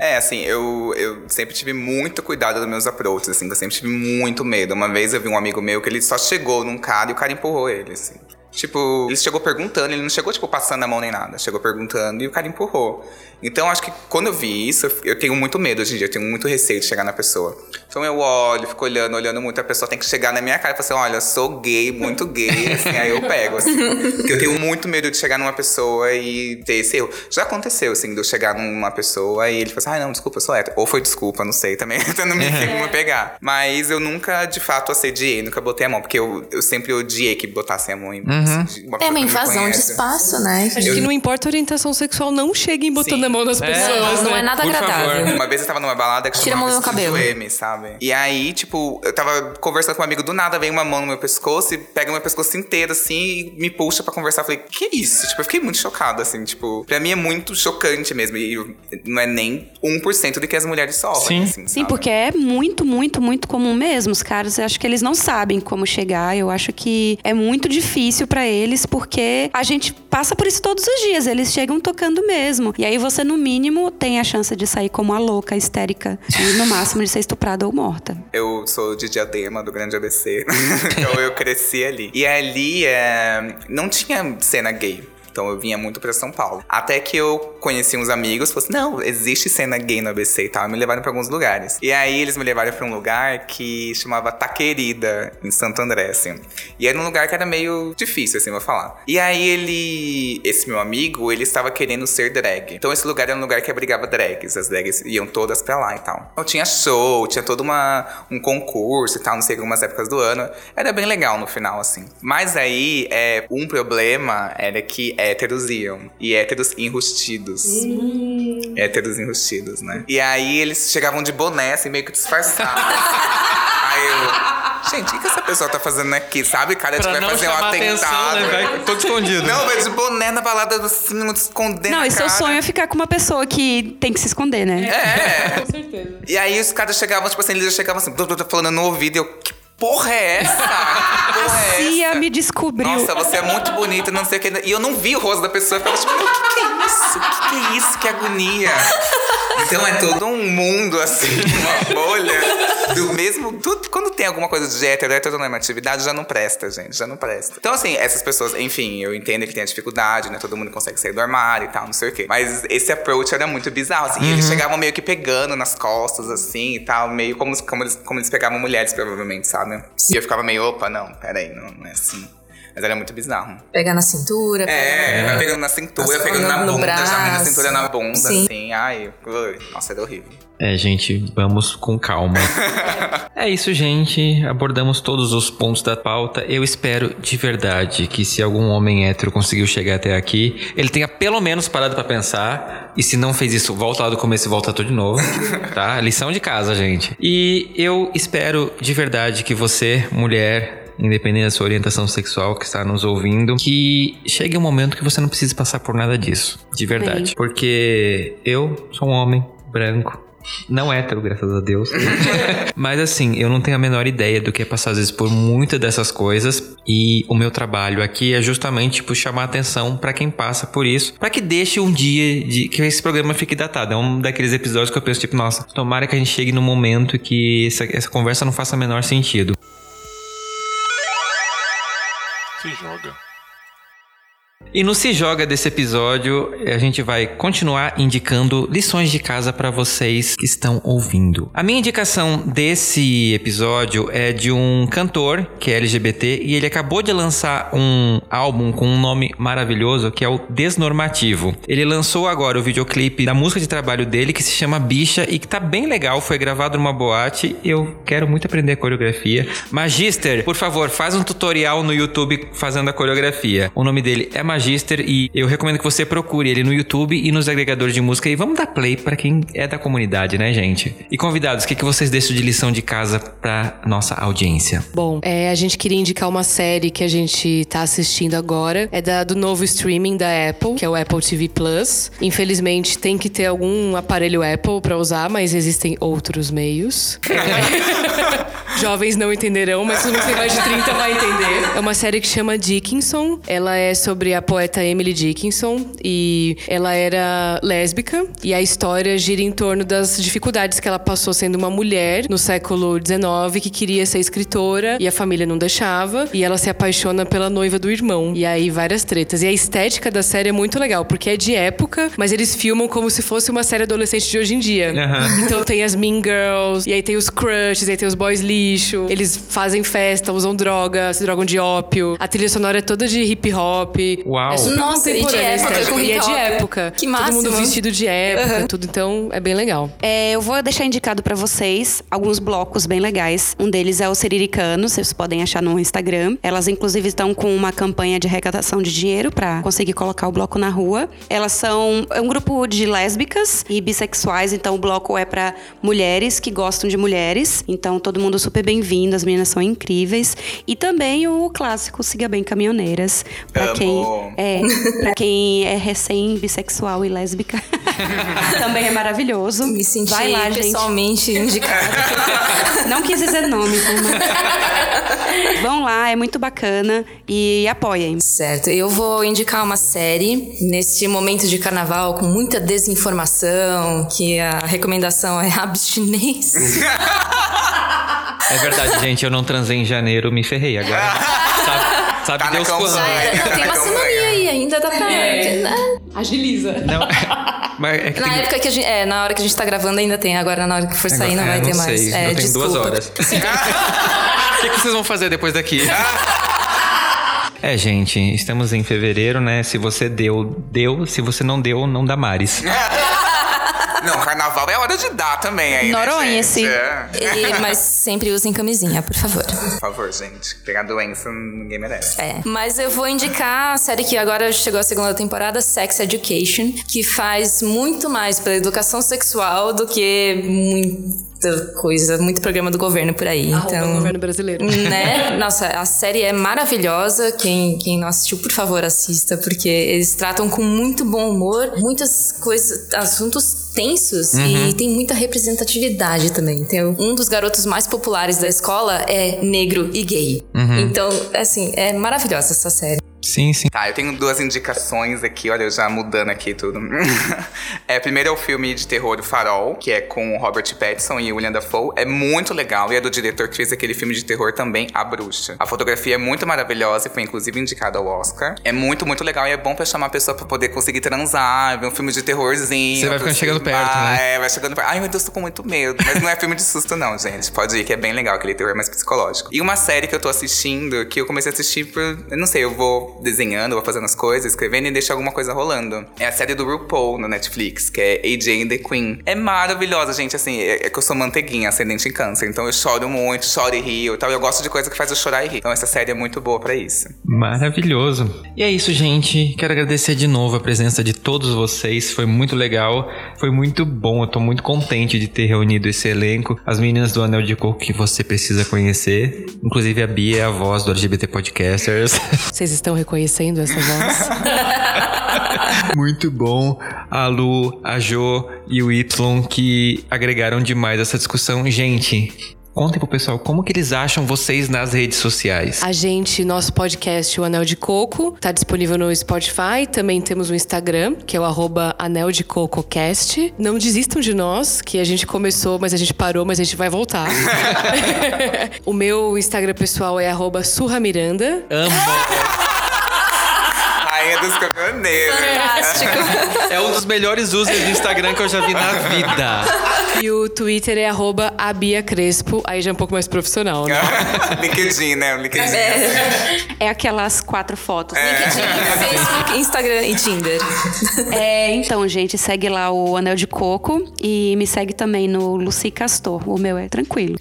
É, assim, eu, eu sempre tive muito cuidado dos meus approaches, assim, eu sempre tive muito medo. Uma vez eu vi um amigo meu que ele só chegou num cara e o cara empurrou ele, assim. Tipo, ele chegou perguntando, ele não chegou, tipo, passando a mão nem nada. Chegou perguntando e o cara empurrou. Então, acho que quando eu vi isso, eu- eu tenho muito medo hoje em dia, eu tenho muito receio de chegar na pessoa. Então, eu olho, fico olhando, olhando muito. A pessoa tem que chegar na minha cara e falar assim: olha, sou gay, muito gay. Assim, aí eu pego, assim. Porque eu tenho muito medo de chegar numa pessoa e ter esse erro. Já aconteceu, assim, de eu chegar numa pessoa e ele falar assim: ai, não, desculpa, eu sou hétero. Ou foi desculpa, não sei também, tentando me, me pegar. Mas eu nunca, de fato, assediei, nunca botei a mão. Porque eu, eu sempre odiei que botassem a mão em Uhum. assim, uma É uma invasão de espaço, né? Acho que não importa a orientação sexual, não cheguem botando Sim. a mão nas É, pessoas, Não né? é nada Por agradável. favor. Uma vez eu tava numa balada que Tira a mão do meu cabelo. M, sabe? E aí, tipo, eu tava conversando com um amigo do nada, vem uma mão no meu pescoço e pega meu pescoço inteiro, assim, e me puxa pra conversar. Eu falei, que isso? Tipo, eu fiquei muito chocado, assim, tipo, pra mim é muito chocante mesmo. E não é nem 1% do que as mulheres sofrem, Sim. assim, Sim, sabe? porque é muito, muito, muito comum mesmo. Os caras, eu acho que eles não sabem como chegar. Eu acho que é muito difícil pra eles, porque a gente passa por isso todos os dias. Eles chegam tocando mesmo. E aí você, no mínimo, tem a chance de sair como a louca, histérica. E no máximo de ser estuprada ou morta. Eu sou de Diadema, do Grande ABC. então eu cresci ali. E ali é, não tinha cena gay. Então eu vinha muito pra São Paulo. Até que eu conheci uns amigos, falei assim: não, existe cena gay no ABC e tal. E me levaram pra alguns lugares. E aí eles me levaram pra um lugar que chamava Taquerida, em Santo André, assim. E era um lugar que era meio difícil, assim, vou falar. E aí ele, esse meu amigo, ele estava querendo ser drag. Então esse lugar era um lugar que abrigava drags. As drags iam todas pra lá e tal. Então tinha show, tinha todo uma, um concurso e tal, não sei, algumas épocas do ano. Era bem legal no final, assim. Mas aí, é, um problema era que héteros iam. E héteros enrustidos. Héteros enrustidos, né? E aí eles chegavam de boné, assim, meio que disfarçados. aí eu... Gente, o que essa pessoa tá fazendo aqui? Sabe, cara? Tipo, Pra vai fazer um atentado. atenção, né? Vai todo escondido. Não, vai de boné na balada assim, escondendo Não, a e seu sonho é ficar com uma pessoa que tem que se esconder, né? É. Com certeza. E aí os caras chegavam, tipo assim, eles já chegavam assim, tô, tô, tô falando no ouvido, e eu, que porra é essa? Porra é Cia essa? me descobriu. Nossa, você é muito bonita, não sei o que. E eu não vi o rosto da pessoa. Eu ficava tipo, o que, que é isso? O que, que é isso? Que agonia. Então é todo um mundo, assim, uma bolha. Do mesmo. Tudo, quando tem alguma coisa de hétero, heteronormatividade, já não presta, gente. Já não presta. Então, assim, essas pessoas, enfim, eu entendo que tem a dificuldade, né? Todo mundo consegue sair do armário e tal, não sei o quê. Mas esse approach era muito bizarro, assim. E eles chegavam meio que pegando nas costas, assim e tal, meio como, como, eles, como eles pegavam mulheres, provavelmente, sabe? E eu ficava meio, opa, não, peraí, não, não é assim. Mas era muito bizarro. Pegar na cintura. É, vai pegando na cintura, pegando na bunda, já na braço. cintura na bunda, Sim. assim. Ai, nossa, era horrível. É, gente, vamos com calma. é isso, gente. Abordamos todos os pontos da pauta. Eu espero de verdade que se algum homem hétero conseguiu chegar até aqui, ele tenha pelo menos parado pra pensar. E se não fez isso, volta lá do começo e volta tudo de novo. tá? Lição de casa, gente. E eu espero de verdade que você, mulher, independente da sua orientação sexual que está nos ouvindo, que chegue um momento que você não precise passar por nada disso. De verdade. Porque eu sou um homem branco. Não hétero, graças a Deus. Mas assim, eu não tenho a menor ideia do que é passar às vezes por muitas dessas coisas. E o meu trabalho aqui é justamente tipo, chamar atenção pra quem passa por isso. Pra que deixe um dia de que esse programa fique datado. É um daqueles episódios que eu penso, tipo, nossa, tomara que a gente chegue num momento que essa, essa conversa não faça menor sentido. Se joga. E no Se Joga desse episódio, a gente vai continuar indicando lições de casa para vocês que estão ouvindo. A minha indicação desse episódio é de um cantor que é LGBT e ele acabou de lançar um álbum com um nome maravilhoso que é o Desnormativo. Ele lançou agora o videoclipe da música de trabalho dele que se chama Bicha e que tá bem legal, foi gravado numa boate. Eu quero muito aprender coreografia. Magister, por favor, faz um tutorial no YouTube fazendo a coreografia. O nome dele é Magister e eu recomendo que você procure ele no YouTube e nos agregadores de música e vamos dar play pra quem é da comunidade, né, gente? E convidados, o que, que vocês deixam de lição de casa pra nossa audiência? Bom, é, a gente queria indicar uma série que a gente tá assistindo agora. É da, do novo streaming da Apple, que é o Apple TV Plus. Infelizmente, tem que ter algum aparelho Apple pra usar, mas existem outros meios. Jovens não entenderão, mas todo mundo que tem mais de 30 vai entender. É uma série que chama Dickinson. Ela é sobre a poeta Emily Dickinson e ela era lésbica. E a história gira em torno das dificuldades que ela passou sendo uma mulher no século XIX que queria ser escritora e a família não deixava. E ela se apaixona pela noiva do irmão. E aí várias tretas. E a estética da série é muito legal, porque é de época, mas eles filmam como se fosse uma série adolescente de hoje em dia. Aham. Então tem as Mean Girls, e aí tem os crushes, aí tem os boys lixo. Eles fazem festa, usam droga, se drogam de ópio. A trilha sonora é toda de hip hop. Uau. É super Nossa, e de época, estética. com E é de época. Que Todo mundo vestido de época, tudo. Então é bem legal. É, eu vou deixar indicado pra vocês alguns blocos bem legais. Um deles é o Siriricano, vocês podem achar no Instagram. Elas, inclusive, estão com uma campanha de arrecadação de dinheiro pra conseguir colocar o bloco na rua. Elas são é um grupo de lésbicas e bissexuais, então o bloco é pra mulheres que gostam de mulheres. Então todo mundo super bem-vindo, as meninas são incríveis. E também o clássico Siga Bem Caminhoneiras, pra Amo. quem é, pra quem é recém bissexual e lésbica. também é maravilhoso. Me senti Vai lá, gente. pessoalmente indicada. Não quis dizer nome, mas... Vão lá, é muito bacana e apoiem. Certo, eu vou indicar uma série neste momento de carnaval com muita desinformação, que a recomendação é abstinência. É verdade, gente, eu não transei em janeiro, me ferrei agora. sabe sabe Tá Deus quando. era. Não, tem uma Tá semaninha aí, ainda dá pra. né? Agiliza. Não, mas é que Na tem- época que a gente. É, na hora que a gente tá gravando ainda tem, agora na hora que for sair não É, vai ter mais. sei, É, eu tenho desculpa. duas horas. O que, que vocês vão fazer depois daqui? É, gente, estamos em fevereiro, né? Se você deu, deu. Se você não deu, não dá mares. Não, carnaval é hora de dar também aí, Noronha, né, sim. É. E- mas sempre usem camisinha, por favor. Por favor, gente. Pegar doença ninguém merece. É. Mas eu vou indicar a série que agora chegou a segunda temporada, Sex Education, que faz muito mais pela educação sexual do que muita coisa, muito programa do governo por aí. Arroba então, governo brasileiro. né? Nossa, a série é maravilhosa. Quem, quem não assistiu, por favor, assista, porque eles tratam com muito bom humor muitas coisas, assuntos tensos e tem muita representatividade também. Tem um dos garotos mais populares da escola é negro e gay. Então, assim, é maravilhosa essa série. Sim, sim. Tá, eu tenho duas indicações aqui, olha, eu já mudando aqui tudo. É, primeiro é o filme de terror Farol, que é com o Robert Pattinson e William Dafoe. É muito legal e é do diretor que fez aquele filme de terror também, A Bruxa. A fotografia é muito maravilhosa e foi inclusive indicada ao Oscar. É muito, muito legal e é bom pra chamar a pessoa pra poder conseguir transar, ver um filme de terrorzinho. Você vai ficando chegando perto, né? É, vai chegando perto. Ai, meu Deus, tô com muito medo. Mas não é filme de susto, não, gente. Pode ir, que é bem legal, aquele terror mais psicológico. E uma série que eu tô assistindo, que eu comecei a assistir por. Eu não sei, eu vou desenhando, vou fazendo as coisas, escrevendo e deixo alguma coisa rolando. É a série do RuPaul no Netflix, que é AJ and the Queen. É maravilhosa, gente. Assim, é, é que eu sou manteiguinha, ascendente em câncer. Então eu choro muito, choro e rio e tal. Eu gosto de coisa que faz eu chorar e rir. Então essa série é muito boa pra isso. Maravilhoso. E é isso, gente. Quero agradecer de novo a presença de todos vocês. Foi muito legal. Foi muito bom. Eu tô muito contente de ter reunido esse elenco. As meninas do Anel de Coco que você precisa conhecer. Inclusive a Bia é a voz do LGBT Podcasters. Vocês estão reconhecendo essa voz? Muito bom. A Lu, a Jo e o Y que agregaram demais essa discussão. Gente, contem pro pessoal como que eles acham vocês nas redes sociais. A gente, nosso podcast, o Anel de Coco, tá disponível no Spotify. Também temos o Instagram, que é o arroba Anel de Coco Cast. Não desistam de nós, que a gente começou, mas a gente parou, mas a gente vai voltar. o meu Instagram pessoal é arroba Surra Miranda. Amo. Dos caminhoneiros. Fantástico. É um dos melhores usos do Instagram que eu já vi na vida. E o Twitter é arroba Abia Crespo. Aí já é um pouco mais profissional, né? LinkedIn, né? O LinkedIn. É aquelas quatro fotos. LinkedIn, Facebook, Instagram e Tinder. É, então, gente, segue lá o Anel de Coco e me segue também no Lucy Castor. O meu é tranquilo.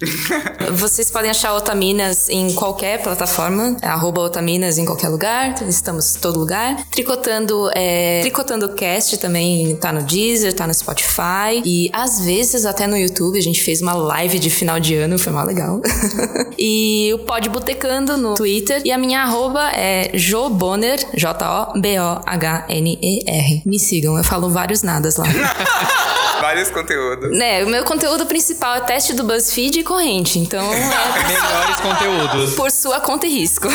Vocês podem achar Otaminas em qualquer plataforma, é arroba Otaminas em qualquer lugar, estamos em todo lugar. Tricotando, é, Tricotando Cast também tá no Deezer, tá no Spotify e às vezes até no YouTube, a gente fez uma live de final de ano, foi mal legal. e o Pod Botecando no Twitter e a minha arroba é Joboner, J-O-B-O-H-N-E-R. Me sigam, eu falo vários nadas lá. Vários conteúdos. né, o meu conteúdo principal é teste do BuzzFeed e corrente, então é Melhores conteúdos. por sua conta e risco.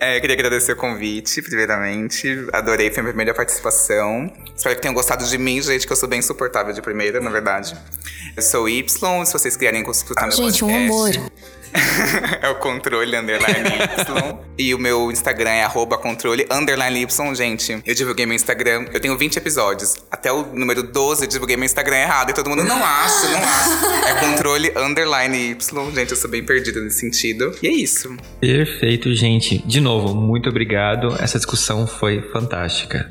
É, eu queria agradecer o convite, primeiramente. Adorei, foi a minha primeira participação. Espero que tenham gostado de mim, gente, que eu sou bem insuportável de primeira, na verdade. Eu sou o Y, se vocês quiserem escutar meu Gente, um podcast. amor. é o controle underline Y. e o meu Instagram é arroba controle underline Y. Gente, eu divulguei meu Instagram. Eu tenho 20 episódios. Até o número 12 eu divulguei meu Instagram errado. E todo mundo, não acho, não acho. É controle underline Y. Gente, eu sou bem perdida nesse sentido. E é isso. Perfeito, gente. De novo, muito obrigado. Essa discussão foi fantástica.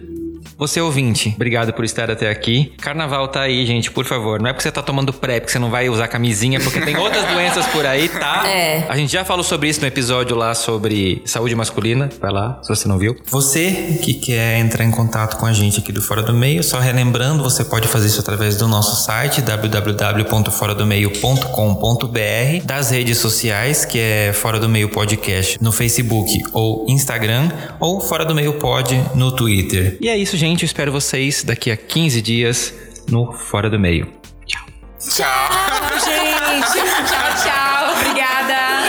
Você ouvinte, obrigado por estar até aqui. Carnaval tá aí, gente, por favor. Não é porque você tá tomando PrEP que você não vai usar camisinha, porque tem outras doenças por aí, tá? É. A gente já falou sobre isso no episódio lá sobre saúde masculina. Vai lá, se você não viu. Você que quer entrar em contato com a gente aqui do Fora do Meio, só relembrando, você pode fazer isso através do nosso site www.foradomeio.com.br, das redes sociais, que é Fora do Meio Podcast no Facebook ou Instagram, ou Fora do Meio Pod no Twitter. E é isso, gente. Eu espero vocês daqui a 15 dias no Fora do Meio. Tchau. Tchau. gente, tchau, tchau. Obrigada.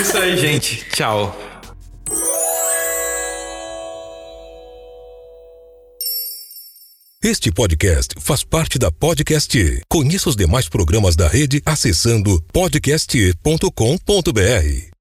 Isso aí, gente. Tchau. Este podcast faz parte da Podcast. Conheça os demais programas da rede acessando podcast.com.br.